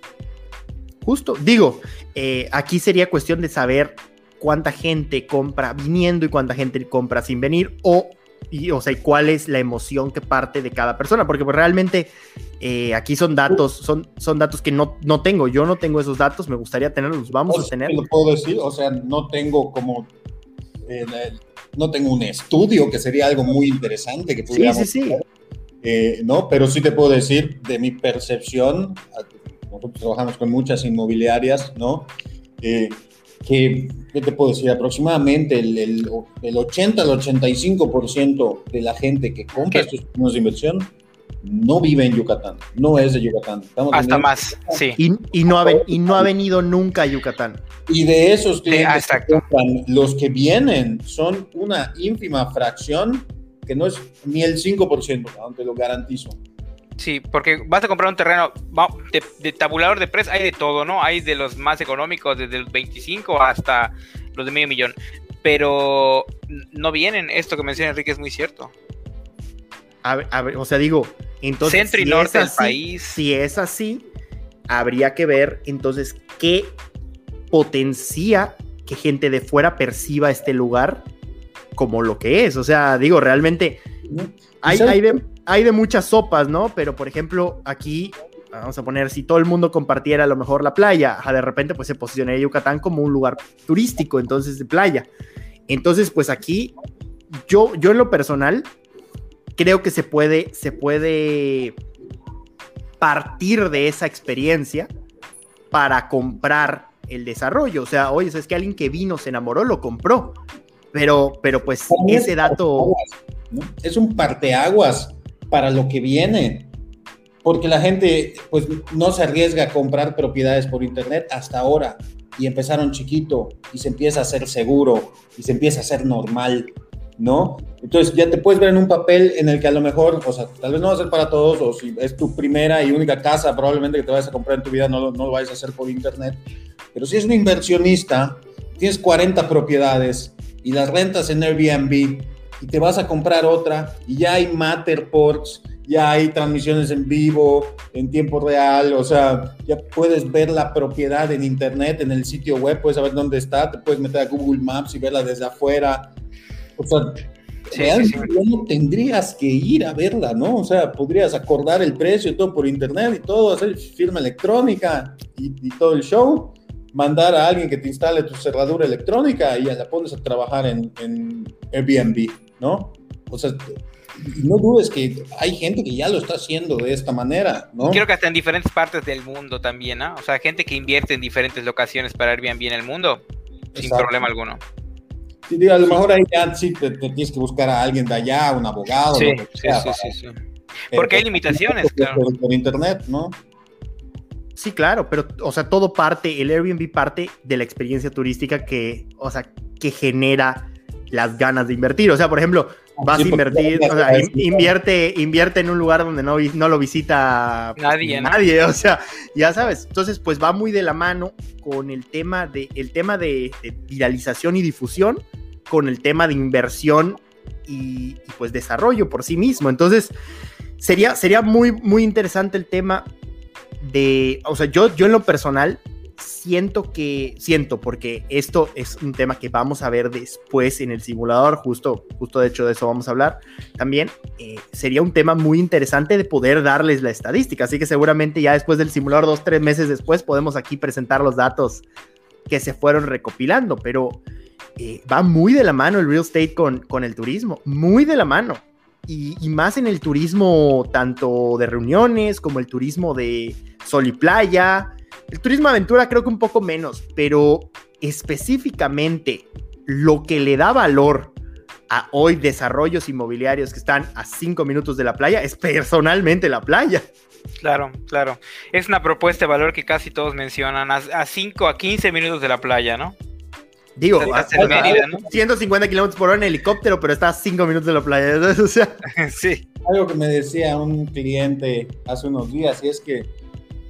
[SPEAKER 3] Justo, digo, eh, aquí sería cuestión de saber cuánta gente compra viniendo y cuánta gente compra sin venir o y, o sea, cuál es la emoción que parte de cada persona, porque pues, realmente eh, aquí son datos, son, son datos que no, no tengo, yo no tengo esos datos, me gustaría tenerlos, vamos a tener.
[SPEAKER 1] Lo puedo decir, o sea, no tengo como, eh, no tengo un estudio que sería algo muy interesante que
[SPEAKER 3] pudiéramos Sí, sí, sí.
[SPEAKER 1] eh, ¿no? Pero sí te puedo decir, de mi percepción, nosotros trabajamos con muchas inmobiliarias, ¿no? Que, ¿qué te puedo decir? Aproximadamente el, el, el 80 al 85% de la gente que compra estos fondos de inversión no vive en Yucatán, no es de Yucatán.
[SPEAKER 2] Hasta más, sí.
[SPEAKER 3] Y, no ha, y no ha venido nunca a Yucatán.
[SPEAKER 1] Y de esos clientes que los que vienen son una ínfima fracción que no es ni el 5%, aunque lo garantizo.
[SPEAKER 2] Sí, porque vas a comprar un terreno de, tabulador de precios, hay de todo, ¿no? Hay de los más económicos, desde los 25 hasta los de medio millón. Pero no vienen, esto que menciona Enrique es muy cierto.
[SPEAKER 3] A ver, o sea, digo, entonces.
[SPEAKER 2] Centro y norte del país.
[SPEAKER 3] Si es así, habría que ver entonces qué potencia que gente de fuera perciba este lugar como lo que es. O sea, digo, realmente hay, hay, de, hay de muchas sopas, ¿no? Pero, por ejemplo, aquí vamos a poner, si todo el mundo compartiera a lo mejor la playa, de repente pues se posicionaría Yucatán como un lugar turístico, entonces de playa. Entonces, pues aquí, yo, yo en lo personal, creo que se puede, se puede partir de esa experiencia para comprar el desarrollo. O sea, oye, es que alguien que vino, se enamoró, lo compró. Pero, pero pues ese dato...
[SPEAKER 1] Es un parteaguas para lo que viene. Porque la gente pues no se arriesga a comprar propiedades por internet hasta ahora. Y empezaron chiquito y se empieza a hacer seguro y se empieza a hacer normal. ¿no? Entonces ya te puedes ver en un papel en el que a lo mejor, o sea, tal vez no va a ser para todos, o si es tu primera y única casa probablemente que te vayas a comprar en tu vida, no, no lo vayas a hacer por internet, pero si es un inversionista, tienes 40 propiedades y las rentas en Airbnb y te vas a comprar otra y ya hay Matterports, ya hay transmisiones en vivo, en tiempo real, o sea, ya puedes ver la propiedad en internet, en el sitio web, puedes saber dónde está, te puedes meter a Google Maps y verla desde afuera, o sea, realmente no tendrías que ir a verla, ¿no? O sea, podrías acordar el precio y todo por internet y todo, hacer firma electrónica y, todo el show, mandar a alguien que te instale tu cerradura electrónica y ya la pones a trabajar en, en Airbnb, ¿no? O sea, no dudes que hay gente que ya lo está haciendo de esta manera, ¿no?
[SPEAKER 2] Creo que hasta en diferentes partes del mundo también, ¿no? O sea, gente que invierte en diferentes locaciones para Airbnb en el mundo, sin problema alguno.
[SPEAKER 1] Sí, a lo mejor ahí ya sí te, tienes que buscar a alguien de allá, un abogado.
[SPEAKER 2] Sí, sí, sí, sí, Porque hay limitaciones, claro.
[SPEAKER 1] Por, internet, ¿no?
[SPEAKER 3] Sí, claro, pero, o sea, todo parte, el Airbnb parte de la experiencia turística que, o sea, que genera las ganas de invertir. O sea, por ejemplo, vas a invertir, o sea, invierte, invierte en un lugar donde no, no lo visita
[SPEAKER 2] nadie,
[SPEAKER 3] nadie, o sea, ya sabes. Entonces, pues va muy de la mano con el tema de, el tema de, viralización y difusión, con el tema de inversión y, pues desarrollo por sí mismo. Entonces, sería, sería muy, muy interesante el tema de, o sea, yo, yo en lo personal siento que, siento, porque esto es un tema que vamos a ver después en el simulador, justo, justo de hecho de eso vamos a hablar también, eh, sería un tema muy interesante de poder darles la estadística, así que seguramente ya después del simulador, dos, tres meses después, podemos aquí presentar los datos que se fueron recopilando, pero eh, va muy de la mano el real estate con, con el turismo, muy de la mano. Y, y, más en el turismo tanto de reuniones como el turismo de sol y playa, el turismo aventura creo que un poco menos, pero específicamente lo que le da valor a hoy desarrollos inmobiliarios que están a cinco minutos de la playa es personalmente la playa.
[SPEAKER 2] Claro, claro. Es una propuesta de valor que casi todos mencionan, a 5 a 15 minutos de la playa, ¿no?
[SPEAKER 3] Digo, a, 150 kilómetros por hora en helicóptero, pero está a 5 minutos de la playa. O sea.
[SPEAKER 2] sí.
[SPEAKER 1] Algo que me decía un cliente hace unos días, y es que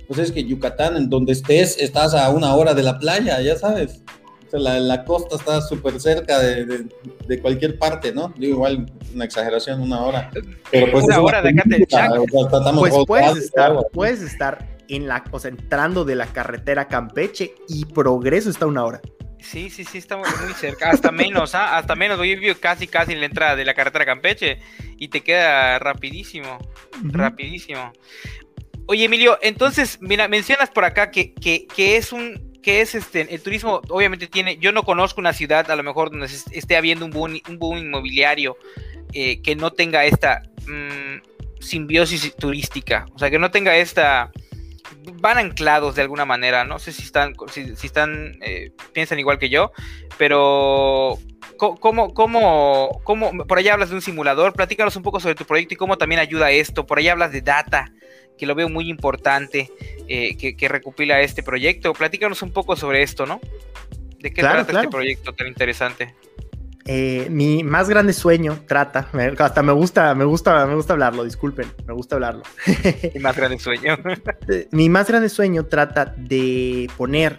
[SPEAKER 1] pues es que Yucatán, en donde estés, estás a una hora de la playa, ya sabes. O sea, la, costa está súper cerca de, de, cualquier parte, ¿no? Digo, igual una exageración, una hora.
[SPEAKER 2] Pero pues una hora de acá
[SPEAKER 3] Pues puedes estar, puedes estar en la, o sea, entrando de la carretera Campeche y Progreso está una hora.
[SPEAKER 2] Sí, sí, sí, estamos muy cerca, hasta menos, ¿ah? hasta menos, voy vivo casi, casi en la entrada de la carretera Campeche y te queda rapidísimo, rapidísimo. Oye, Emilio, entonces, mira, mencionas por acá que, que, que es un que es este el turismo obviamente tiene yo no conozco una ciudad a lo mejor donde esté habiendo un boom, un boom inmobiliario eh, que no tenga esta mm, simbiosis turística, o sea, que no tenga esta van anclados de alguna manera, no sé si están, si, están, eh, piensan igual que yo, pero ¿cómo, cómo, cómo, por allá hablas de un simulador, platícanos un poco sobre tu proyecto y cómo también ayuda esto, por allá hablas de data, que lo veo muy importante, eh, que, recopila este proyecto, platícanos un poco sobre esto, ¿no? ¿De qué trata este proyecto tan interesante?
[SPEAKER 3] Eh, mi más grande sueño trata, hasta me gusta, me gusta, me gusta hablarlo, disculpen, me gusta hablarlo.
[SPEAKER 2] Mi más grande sueño.
[SPEAKER 3] Eh, mi más grande sueño trata de poner,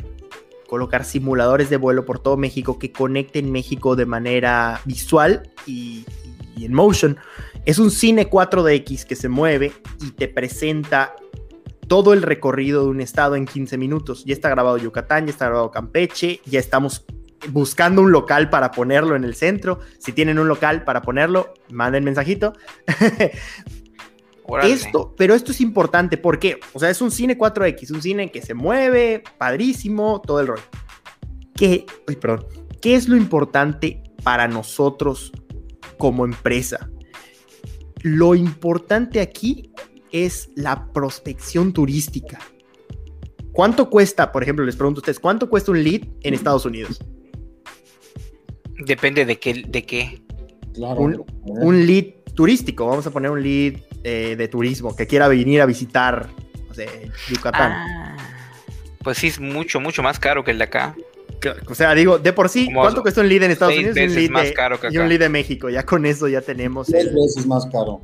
[SPEAKER 3] colocar simuladores de vuelo por todo México que conecten México de manera visual y, y en motion. Es un cine 4DX que se mueve y te presenta todo el recorrido de un estado en 15 minutos. Ya está grabado Yucatán, ya está grabado Campeche, ya estamos buscando un local para ponerlo en el centro. Si tienen un local para ponerlo, manden mensajito. esto, pero esto es importante porque, o sea, es un cine 4X, un cine que se mueve, padrísimo, todo el rollo. ¿Qué, perdón, ¿qué es lo importante para nosotros como empresa? Lo importante aquí es la prospección turística. ¿Cuánto cuesta, por ejemplo, les pregunto a ustedes, cuánto cuesta un lead en Estados Unidos?
[SPEAKER 2] Depende de qué. De qué.
[SPEAKER 3] Un, lead turístico, vamos a poner un lead eh, de turismo que quiera venir a visitar Yucatán. Ah,
[SPEAKER 2] pues sí, es mucho, mucho más caro que el de acá.
[SPEAKER 3] O sea, digo, de por sí, ¿cuánto cuesta un lead en Estados Unidos? Un lead más caro que acá. Y un lead de México, ya con eso ya tenemos.
[SPEAKER 1] Tres veces más caro.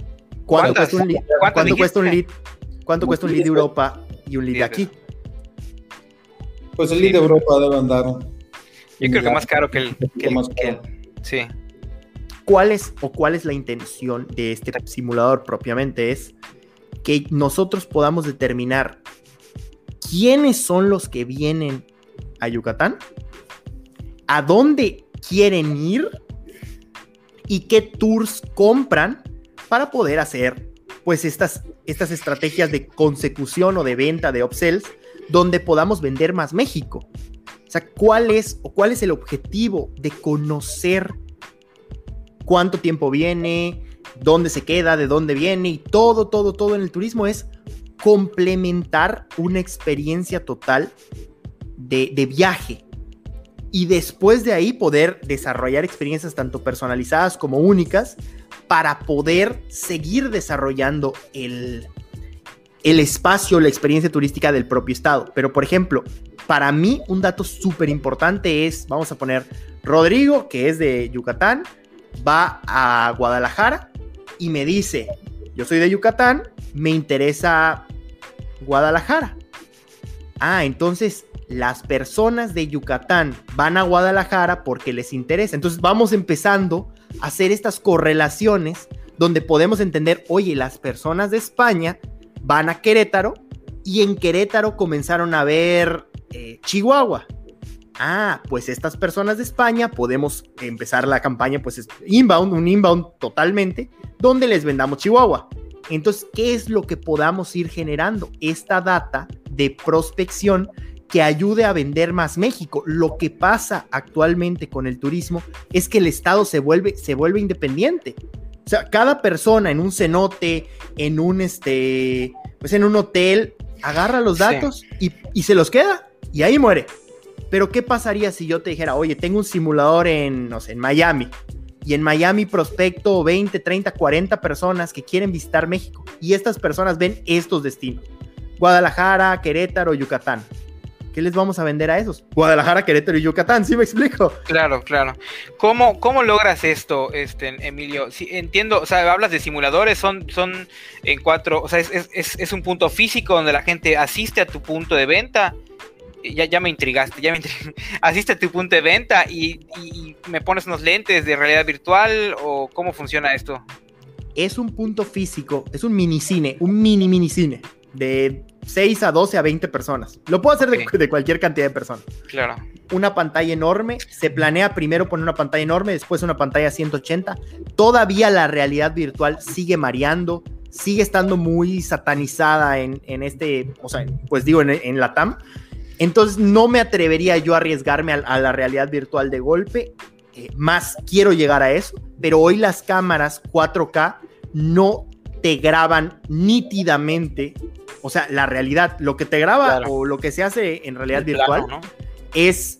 [SPEAKER 3] ¿Cuánto, cuesta un, lead? ¿Cuánto cuesta un lead? ¿Cuánto cuesta un lead de Europa y un lead de aquí?
[SPEAKER 1] Pues el lead de Europa debe andar
[SPEAKER 2] yo creo que más caro que el, sí.
[SPEAKER 3] ¿Cuál es o cuál es la intención de este simulador propiamente? Es que nosotros podamos determinar quiénes son los que vienen a Yucatán, a dónde quieren ir y qué tours compran para poder hacer pues estas, estas estrategias de consecución o de venta de upsells donde podamos vender más México. O sea, ¿cuál es o cuál es el objetivo de conocer cuánto tiempo viene, dónde se queda, de dónde viene y todo, todo, todo en el turismo es complementar una experiencia total de, de viaje y después de ahí poder desarrollar experiencias tanto personalizadas como únicas para poder seguir desarrollando el, el espacio, la experiencia turística del propio estado. Pero, por ejemplo, para mí un dato súper importante es, vamos a poner, Rodrigo, que es de Yucatán, va a Guadalajara y me dice, yo soy de Yucatán, me interesa Guadalajara. Ah, entonces las personas de Yucatán van a Guadalajara porque les interesa. Entonces vamos empezando a hacer estas correlaciones donde podemos entender, oye, las personas de España van a Querétaro y en Querétaro comenzaron a ver eh, Chihuahua. Ah, pues estas personas de España podemos empezar la campaña, pues es inbound, un inbound totalmente, donde les vendamos Chihuahua. Entonces, ¿qué es lo que podamos ir generando? Esta data de prospección que ayude a vender más México. Lo que pasa actualmente con el turismo es que el Estado se vuelve, se vuelve independiente. O sea, cada persona en un cenote, en un este, pues en un hotel, agarra los datos y, y, se los queda y ahí muere. Pero ¿qué pasaría si yo te dijera, oye, tengo un simulador en, no sé, en Miami y en Miami prospecto 20, 30, 40 personas que quieren visitar México y estas personas ven estos destinos? Guadalajara, Querétaro, Yucatán. ¿Qué les vamos a vender a esos? Guadalajara, Querétaro y Yucatán, ¿sí me explico?
[SPEAKER 2] Claro, claro. ¿Cómo, cómo logras esto, este, Emilio? Entiendo, o sea, hablas de simuladores, son, son en cuatro, o sea, es, un punto físico donde la gente asiste a tu punto de venta. Ya, ya me intrigaste, ya me Asiste a tu punto de venta y, y me pones unos lentes de realidad virtual o cómo funciona esto.
[SPEAKER 3] Es un punto físico, es un mini cine, un mini mini cine de 6 a 12 a 20 personas. Lo puedo hacer de, cualquier cantidad de personas.
[SPEAKER 2] Claro.
[SPEAKER 3] Una pantalla enorme. Se planea primero poner una pantalla enorme, después una pantalla 180. Todavía la realidad virtual sigue mareando, sigue estando muy satanizada en, este, o sea, pues digo, en, la TAM. Entonces no me atrevería yo a arriesgarme a, la realidad virtual de golpe. Eh, más quiero llegar a eso, pero hoy las cámaras 4K no te graban nítidamente, o sea, la realidad, lo que te graba o lo que se hace en realidad virtual es,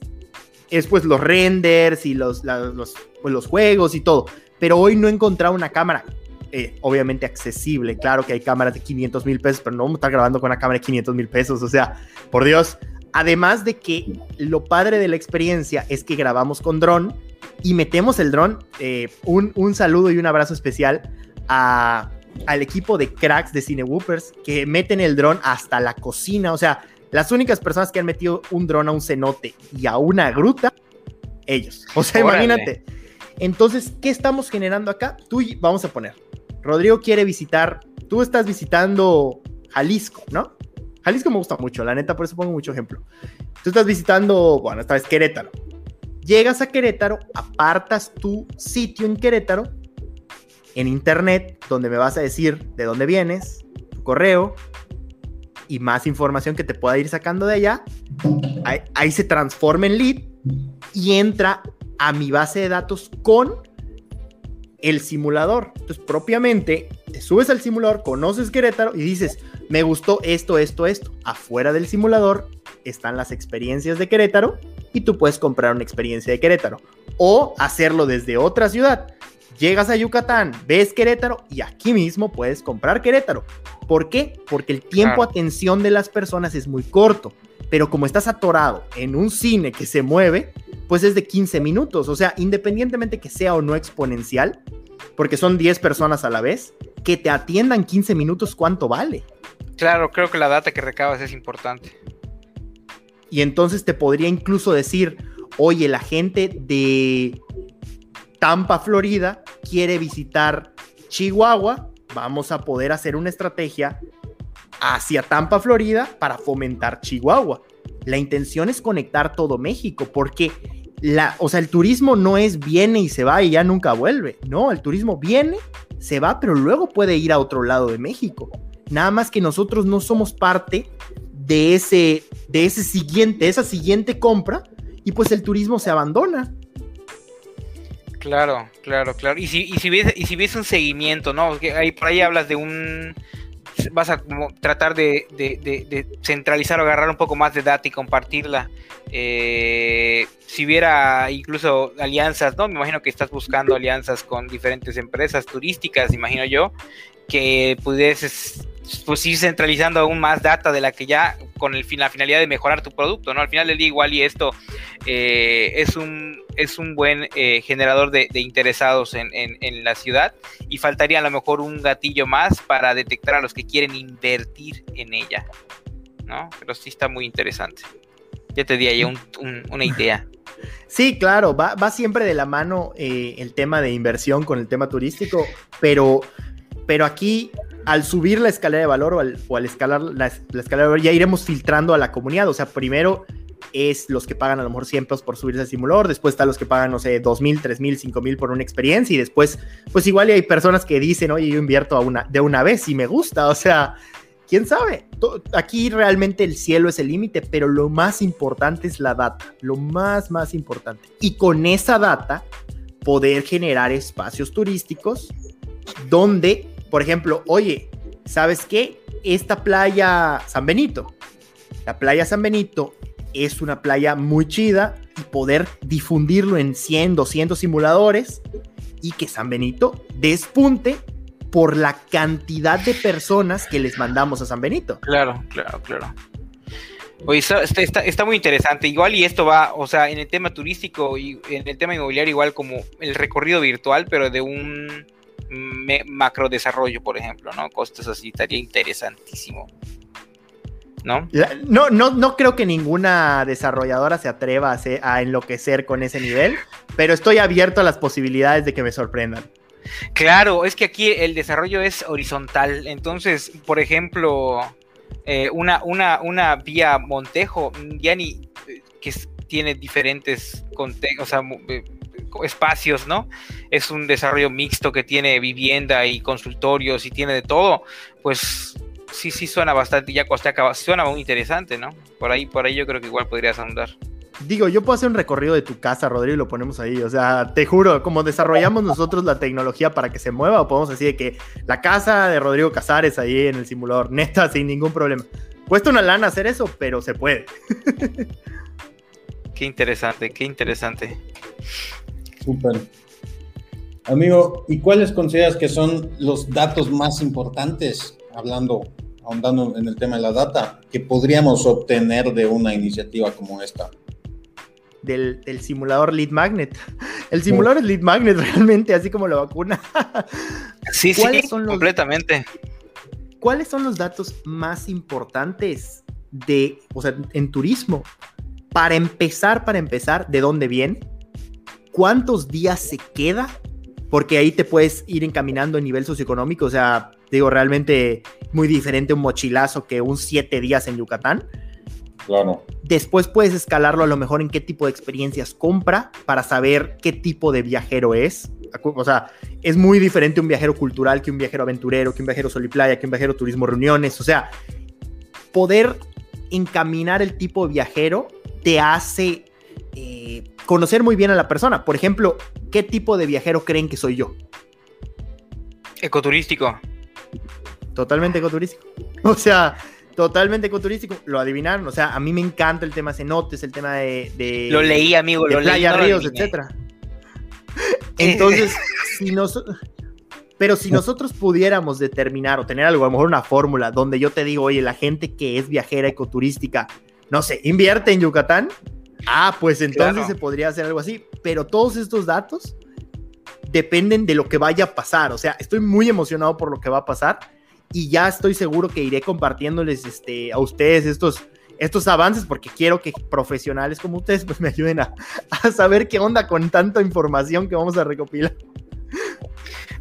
[SPEAKER 3] es pues los renders y los, los, pues, los juegos y todo. Pero hoy no he encontrado una cámara eh, obviamente accesible. Claro que hay cámaras de 500 mil pesos, pero no vamos a estar grabando con una cámara de 500 mil pesos. O sea, por Dios. Además de que lo padre de la experiencia es que grabamos con dron y metemos el dron. Eh, un, un, saludo y un abrazo especial a, al equipo de cracks de Cine Woopers que meten el dron hasta la cocina. O sea, las únicas personas que han metido un dron a un cenote y a una gruta, ellos. O sea, imagínate. Entonces, ¿qué estamos generando acá? Tú vamos a poner. Rodrigo quiere visitar, tú estás visitando Jalisco, ¿no? Jalisco me gusta mucho, la neta, por eso pongo mucho ejemplo. Tú estás visitando, bueno, esta vez Querétaro. Llegas a Querétaro, apartas tu sitio en Querétaro, en internet, donde me vas a decir de dónde vienes, tu correo y más información que te pueda ir sacando de allá. Ahí, ahí se transforma en lead y entra a mi base de datos con el simulador. Entonces, propiamente, te subes al simulador, conoces Querétaro y dices, me gustó esto, esto, esto. Afuera del simulador están las experiencias de Querétaro y tú puedes comprar una experiencia de Querétaro. O hacerlo desde otra ciudad. Llegas a Yucatán, ves Querétaro y aquí mismo puedes comprar Querétaro. ¿Por qué? Porque el tiempo de atención de las personas es muy corto. Pero como estás atorado en un cine que se mueve, pues es de 15 minutos. O sea, independientemente que sea o no exponencial, porque son 10 personas a la vez, que te atiendan 15 minutos, ¿cuánto vale?
[SPEAKER 2] Claro, creo que la data que recabas es importante.
[SPEAKER 3] Y entonces te podría incluso decir, oye, la gente de Tampa, Florida, quiere visitar Chihuahua, vamos a poder hacer una estrategia hacia Tampa, Florida, para fomentar Chihuahua. La intención es conectar todo México, porque la, o sea, el turismo no es viene y se va y ya nunca vuelve. No, el turismo viene, se va, pero luego puede ir a otro lado de México. Nada más que nosotros no somos parte de ese, de ese siguiente, esa siguiente compra y pues el turismo se abandona.
[SPEAKER 2] Claro, claro, claro. Y si, y si ves, y si ves un seguimiento, ¿no? ahí, por ahí hablas de un vas a tratar de, centralizar o agarrar un poco más de data y compartirla. Eh, si hubiera incluso alianzas, ¿no? Me imagino que estás buscando alianzas con diferentes empresas turísticas, imagino yo, que pudieses pues ir centralizando aún más data de la que ya con el fin, la finalidad de mejorar tu producto, ¿no? Al final del día igual y esto eh, es un es un buen eh, generador de, interesados en, la ciudad y faltaría a lo mejor un gatillo más para detectar a los que quieren invertir en ella, ¿no? Pero sí está muy interesante. Ya te di ahí una idea.
[SPEAKER 3] Sí, claro, va, siempre de la mano eh, el tema de inversión con el tema turístico, pero, pero aquí al subir la escalera de valor o al, escalar la, escalera de valor, ya iremos filtrando a la comunidad. O sea, primero es los que pagan a lo mejor 100 pesos por subirse al simulador, después están los que pagan, no sé, 2 mil, 3 mil, 5 mil por una experiencia y después, pues igual hay personas que dicen, oye, yo invierto a una, de una vez y me gusta, o sea, quién sabe. Aquí realmente el cielo es el límite, pero lo más importante es la data, lo más, más importante. Y con esa data, poder generar espacios turísticos donde por ejemplo, oye, ¿sabes qué? Esta playa San Benito, la playa San Benito es una playa muy chida y poder difundirlo en 100, 200 simuladores y que San Benito despunte por la cantidad de personas que les mandamos a San Benito.
[SPEAKER 2] Claro, claro, claro. Oye, está, está, muy interesante. Igual y esto va, o sea, en el tema turístico y en el tema inmobiliario, igual como el recorrido virtual, pero de un macro desarrollo, por ejemplo, ¿no? Costos así, estaría interesantísimo. ¿No?
[SPEAKER 3] no, no, no creo que ninguna desarrolladora se atreva a, enloquecer con ese nivel, pero estoy abierto a las posibilidades de que me sorprendan.
[SPEAKER 2] Claro, es que aquí el desarrollo es horizontal. Entonces, por ejemplo, eh, una, una, una vía Montejo, ya ni eh, que tiene diferentes o sea, eh, espacios, ¿no? Es un desarrollo mixto que tiene vivienda y consultorios y tiene de todo, pues sí, sí suena bastante, ya coste acaba, suena muy interesante, ¿no? Por ahí, por ahí yo creo que igual podrías andar.
[SPEAKER 3] Digo, yo puedo hacer un recorrido de tu casa, Rodrigo, y lo ponemos ahí. O sea, te juro, como desarrollamos nosotros la tecnología para que se mueva, o podemos decir que la casa de Rodrigo Casares ahí en el simulador, neta, sin ningún problema. Cuesta una lana hacer eso, pero se puede.
[SPEAKER 2] qué interesante, qué interesante.
[SPEAKER 1] Súper. Amigo, ¿y cuáles consideras que son los datos más importantes, hablando, ahondando en el tema de la data, que podríamos obtener de una iniciativa como esta?
[SPEAKER 3] Del, simulador Lead Magnet. El simulador es Lead Magnet realmente, así como la vacuna.
[SPEAKER 2] sí, sí, completamente.
[SPEAKER 3] ¿Cuáles son los datos más importantes de, o sea, en turismo? Para empezar, para empezar, ¿de dónde viene? ¿Cuántos días se queda porque ahí te puedes ir encaminando en nivel socioeconómico, o sea, digo, realmente muy diferente un mochilazo que un siete días en Yucatán.
[SPEAKER 1] Claro.
[SPEAKER 3] Después puedes escalarlo a lo mejor en qué tipo de experiencias compra para saber qué tipo de viajero es. O sea, es muy diferente un viajero cultural que un viajero aventurero, que un viajero sol y playa, que un viajero turismo reuniones. O sea, poder encaminar el tipo de viajero te hace eh, conocer muy bien a la persona. Por ejemplo, ¿qué tipo de viajero creen que soy yo?
[SPEAKER 2] Ecoturístico.
[SPEAKER 3] Totalmente ecoturístico. O sea, totalmente ecoturístico. Lo adivinaron. O sea, a mí me encanta el tema cenotes, el tema de.
[SPEAKER 2] lo leí, amigo, lo
[SPEAKER 3] playa, ríos, etcétera. Entonces, si nosotros. Pero si nosotros pudiéramos determinar o tener algo, a lo mejor una fórmula donde yo te digo, oye, la gente que es viajera ecoturística, no sé, invierte en Yucatán, Ah, pues entonces se podría hacer algo así. Pero todos estos datos dependen de lo que vaya a pasar. O sea, estoy muy emocionado por lo que va a pasar y ya estoy seguro que iré compartiéndoles este, a ustedes estos, estos avances porque quiero que profesionales como ustedes pues me ayuden a, a saber qué onda con tanta información que vamos a recopilar.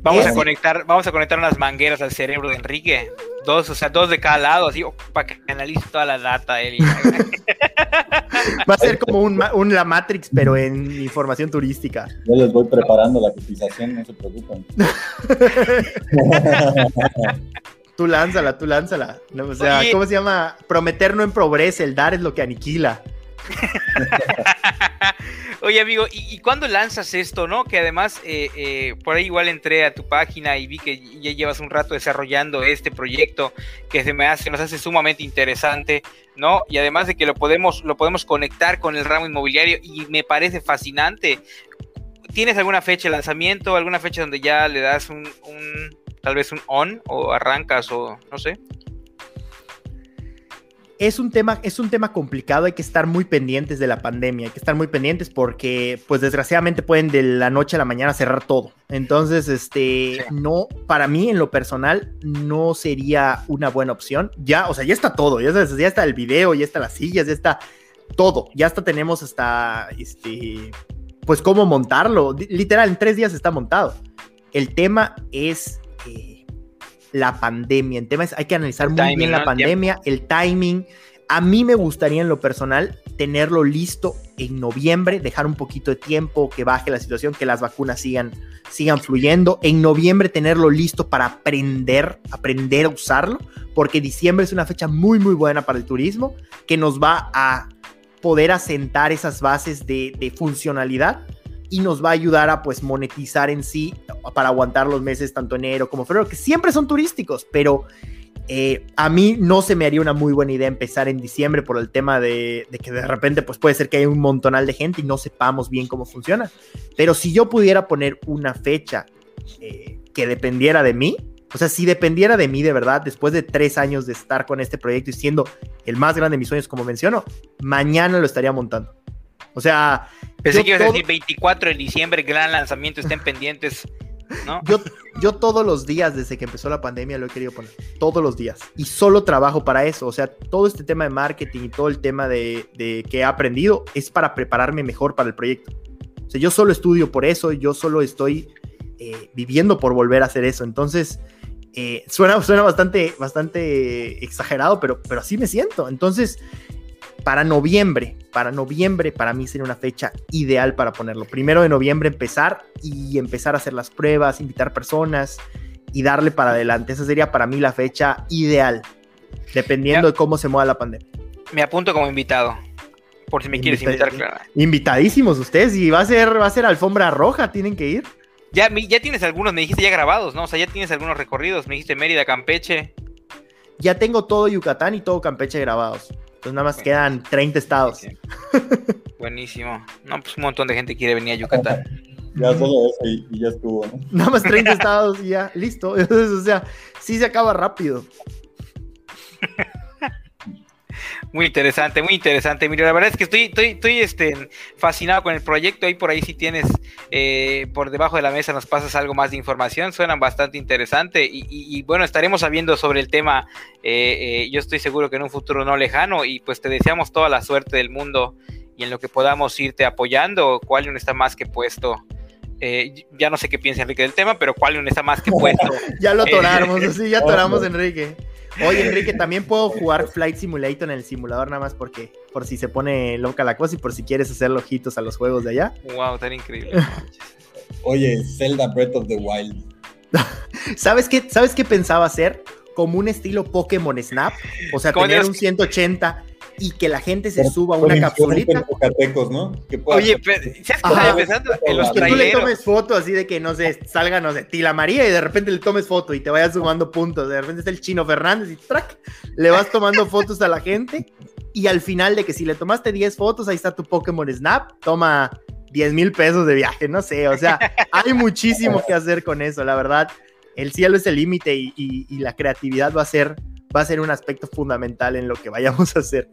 [SPEAKER 2] Vamos a conectar, vamos a conectar unas mangueras al cerebro de Enrique. Dos, o sea, dos de cada lado, así, para que analice toda la data él.
[SPEAKER 3] Va a ser como un, un, La Matrix, pero en información turística.
[SPEAKER 1] Yo les voy preparando la cotización, no se preocupen.
[SPEAKER 3] tú lánzala, tú lánzala. o sea, ¿cómo se llama? Prometer no empobrece, el dar es lo que aniquila.
[SPEAKER 2] Oye, amigo, ¿y, cuándo lanzas esto, no? Que además, eh, eh, por ahí igual entré a tu página y vi que ya llevas un rato desarrollando este proyecto que se me hace, nos hace sumamente interesante, ¿no? Y además de que lo podemos, lo podemos conectar con el ramo inmobiliario y me parece fascinante. ¿Tienes alguna fecha de lanzamiento, alguna fecha donde ya le das un, un tal vez un on o arrancas o no sé?
[SPEAKER 3] Es un tema, es un tema complicado, hay que estar muy pendientes de la pandemia, hay que estar muy pendientes porque, pues desgraciadamente pueden de la noche a la mañana cerrar todo. Entonces, este, no, para mí en lo personal no sería una buena opción. Ya, o sea, ya está todo, ya, ya está el video, ya está las sillas, ya está todo, ya hasta tenemos hasta, este, pues cómo montarlo. Literal, en tres días está montado. El tema es... Eh, la pandemia. En temas hay que analizar muy bien la pandemia, el timing. A mí me gustaría en lo personal tenerlo listo en noviembre, dejar un poquito de tiempo, que baje la situación, que las vacunas sigan, sigan fluyendo. En noviembre tenerlo listo para aprender, aprender a usarlo, porque diciembre es una fecha muy, muy buena para el turismo, que nos va a poder asentar esas bases de, de funcionalidad y nos va a ayudar a pues monetizar en sí para aguantar los meses tanto enero como febrero, que siempre son turísticos, pero eh, a mí no se me haría una muy buena idea empezar en diciembre por el tema de, que de repente pues puede ser que haya un montonal de gente y no sepamos bien cómo funciona. Pero si yo pudiera poner una fecha eh, que dependiera de mí, o sea, si dependiera de mí de verdad, después de tres años de estar con este proyecto y siendo el más grande de mis sueños, como menciono, mañana lo estaría montando. O sea.
[SPEAKER 2] Pensé que ibas a decir 24 de diciembre, gran lanzamiento, estén pendientes. ¿no?
[SPEAKER 3] Yo, yo todos los días desde que empezó la pandemia lo he querido poner. Todos los días. Y solo trabajo para eso. O sea, todo este tema de marketing y todo el tema de, que he aprendido es para prepararme mejor para el proyecto. O sea, yo solo estudio por eso, yo solo estoy eh, viviendo por volver a hacer eso. Entonces, eh, suena, suena bastante, bastante exagerado, pero, pero así me siento. Entonces, para noviembre, para noviembre para mí sería una fecha ideal para ponerlo. Primero de noviembre empezar y empezar a hacer las pruebas, invitar personas y darle para adelante. Esa sería para mí la fecha ideal, dependiendo de cómo se mueva la pandemia.
[SPEAKER 2] Me apunto como invitado. Por si me quieres invitar,
[SPEAKER 3] Invitadísimos ustedes y va a ser, va a ser alfombra roja, tienen que ir.
[SPEAKER 2] Ya, ya tienes algunos, me dijiste ya grabados, ¿no? O sea, ya tienes algunos recorridos, me dijiste Mérida, Campeche.
[SPEAKER 3] Ya tengo todo Yucatán y todo Campeche grabados. Entonces nada más quedan 30 estados.
[SPEAKER 2] Buenísimo. No, pues un montón de gente quiere venir a Yucatán.
[SPEAKER 1] Ya solo eso y, ya estuvo, ¿no?
[SPEAKER 3] Nada más 30 estados y ya, listo. o sea, sí se acaba rápido.
[SPEAKER 2] Muy interesante, muy interesante, Emilio. La verdad es que estoy, estoy, estoy este, fascinado con el proyecto. Ahí por ahí si tienes eh, por debajo de la mesa nos pasas algo más de información. Suenan bastante interesante y, bueno, estaremos sabiendo sobre el tema. Eh, eh, yo estoy seguro que en un futuro no lejano y pues te deseamos toda la suerte del mundo y en lo que podamos irte apoyando. Qualion está más que puesto. ya no sé qué piensa Enrique del tema, pero Qualion está más que puesto.
[SPEAKER 3] ya lo atoramos, sí, ya atoramos, Enrique. Oye, Enrique, también puedo jugar Flight Simulator en el simulador nada más porque por si se pone loca la cosa y por si quieres hacer ojitos a los juegos de allá.
[SPEAKER 2] Wow, tan increíble.
[SPEAKER 1] Oye, Zelda Breath of the Wild.
[SPEAKER 3] ¿Sabes qué, ¿Sabes qué pensaba hacer? Como un estilo Pokémon Snap. O sea, tener un 180 y que la gente se suba a una capsulita.
[SPEAKER 1] ¿no?
[SPEAKER 2] Oye, pero, ¿sabes qué estaba En los
[SPEAKER 3] que tú le tomes foto así de que, no sé, salga, no sé, Tila María y de repente le tomes foto y te vayas sumando puntos. De repente está el Chino Fernández y track, le vas tomando fotos a la gente y al final de que si le tomaste 10 fotos, ahí está tu Pokémon Snap, toma 10 mil pesos de viaje, no sé, o sea, hay muchísimo que hacer con eso, la verdad. El cielo es el límite y la creatividad va a ser va a ser un aspecto fundamental en lo que vayamos a hacer.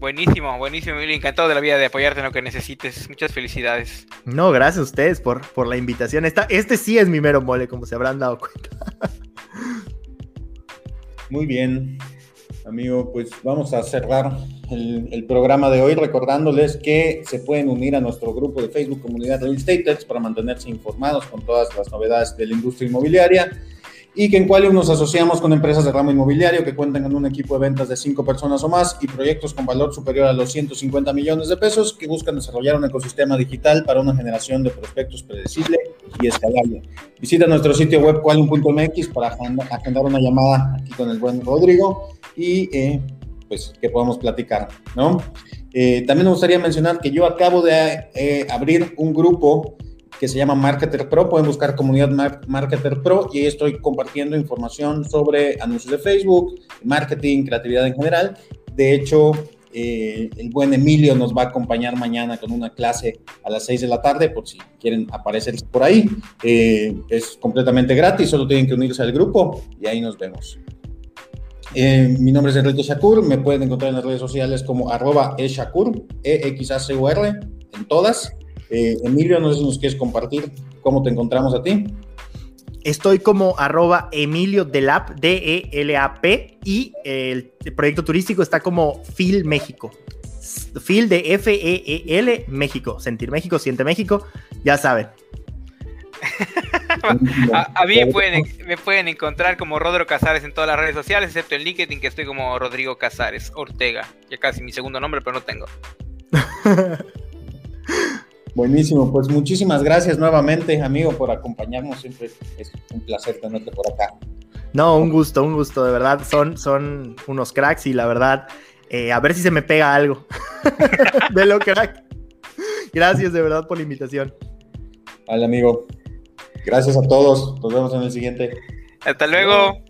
[SPEAKER 2] Buenísimo, buenísimo, encantado de la vida de apoyarte en lo que necesites. Muchas felicidades.
[SPEAKER 3] No, gracias a ustedes por, por la invitación. Esta, este sí es mi mero mole, como se habrán dado cuenta.
[SPEAKER 1] Muy bien, amigo, pues vamos a cerrar el, el, programa de hoy recordándoles que se pueden unir a nuestro grupo de Facebook Comunidad Real Estate para mantenerse informados con todas las novedades de la industria inmobiliaria y que en Qualium nos asociamos con empresas de ramo inmobiliario que cuentan con un equipo de ventas de cinco personas o más y proyectos con valor superior a los 150 millones de pesos que buscan desarrollar un ecosistema digital para una generación de prospectos predecible y escalable. Visita nuestro sitio web qualium.mx para agendar una llamada aquí con el buen Rodrigo y eh, pues que podamos platicar, ¿no? Eh, también me gustaría mencionar que yo acabo de eh, abrir un grupo que se llama Marketer Pro. Pueden buscar comunidad Marketer Pro y ahí estoy compartiendo información sobre anuncios de Facebook, marketing, creatividad en general. De hecho, eh, el buen Emilio nos va a acompañar mañana con una clase a las 6 de la tarde, por si quieren aparecer por ahí. Eh, es completamente gratis, solo tienen que unirse al grupo y ahí nos vemos. Eh, mi nombre es Enrique Shakur, me pueden encontrar en las redes sociales como arroba eshakur, E-X-A-C-U-R, en todas. Eh, Emilio, no sé si nos quieres compartir cómo te encontramos a ti.
[SPEAKER 3] Estoy como arroba Emilio Delap, D-E-L-A-P, y el, proyecto turístico está como FIL México. FIL de F-E-E-L México. Sentir México, siente México, ya saben.
[SPEAKER 2] a, mí me pueden, me pueden, encontrar como Rodrigo Casares en todas las redes sociales, excepto en LinkedIn, que estoy como Rodrigo Casares Ortega. Ya casi mi segundo nombre, pero no tengo.
[SPEAKER 1] Buenísimo, pues muchísimas gracias nuevamente, amigo, por acompañarnos. Siempre es un placer tenerte por acá.
[SPEAKER 3] No, un gusto, un gusto, de verdad. Son, son unos cracks y la verdad, eh, a ver si se me pega algo de lo crack. Gracias de verdad por la invitación.
[SPEAKER 1] Vale, amigo. Gracias a todos. Nos vemos en el siguiente.
[SPEAKER 2] Hasta luego.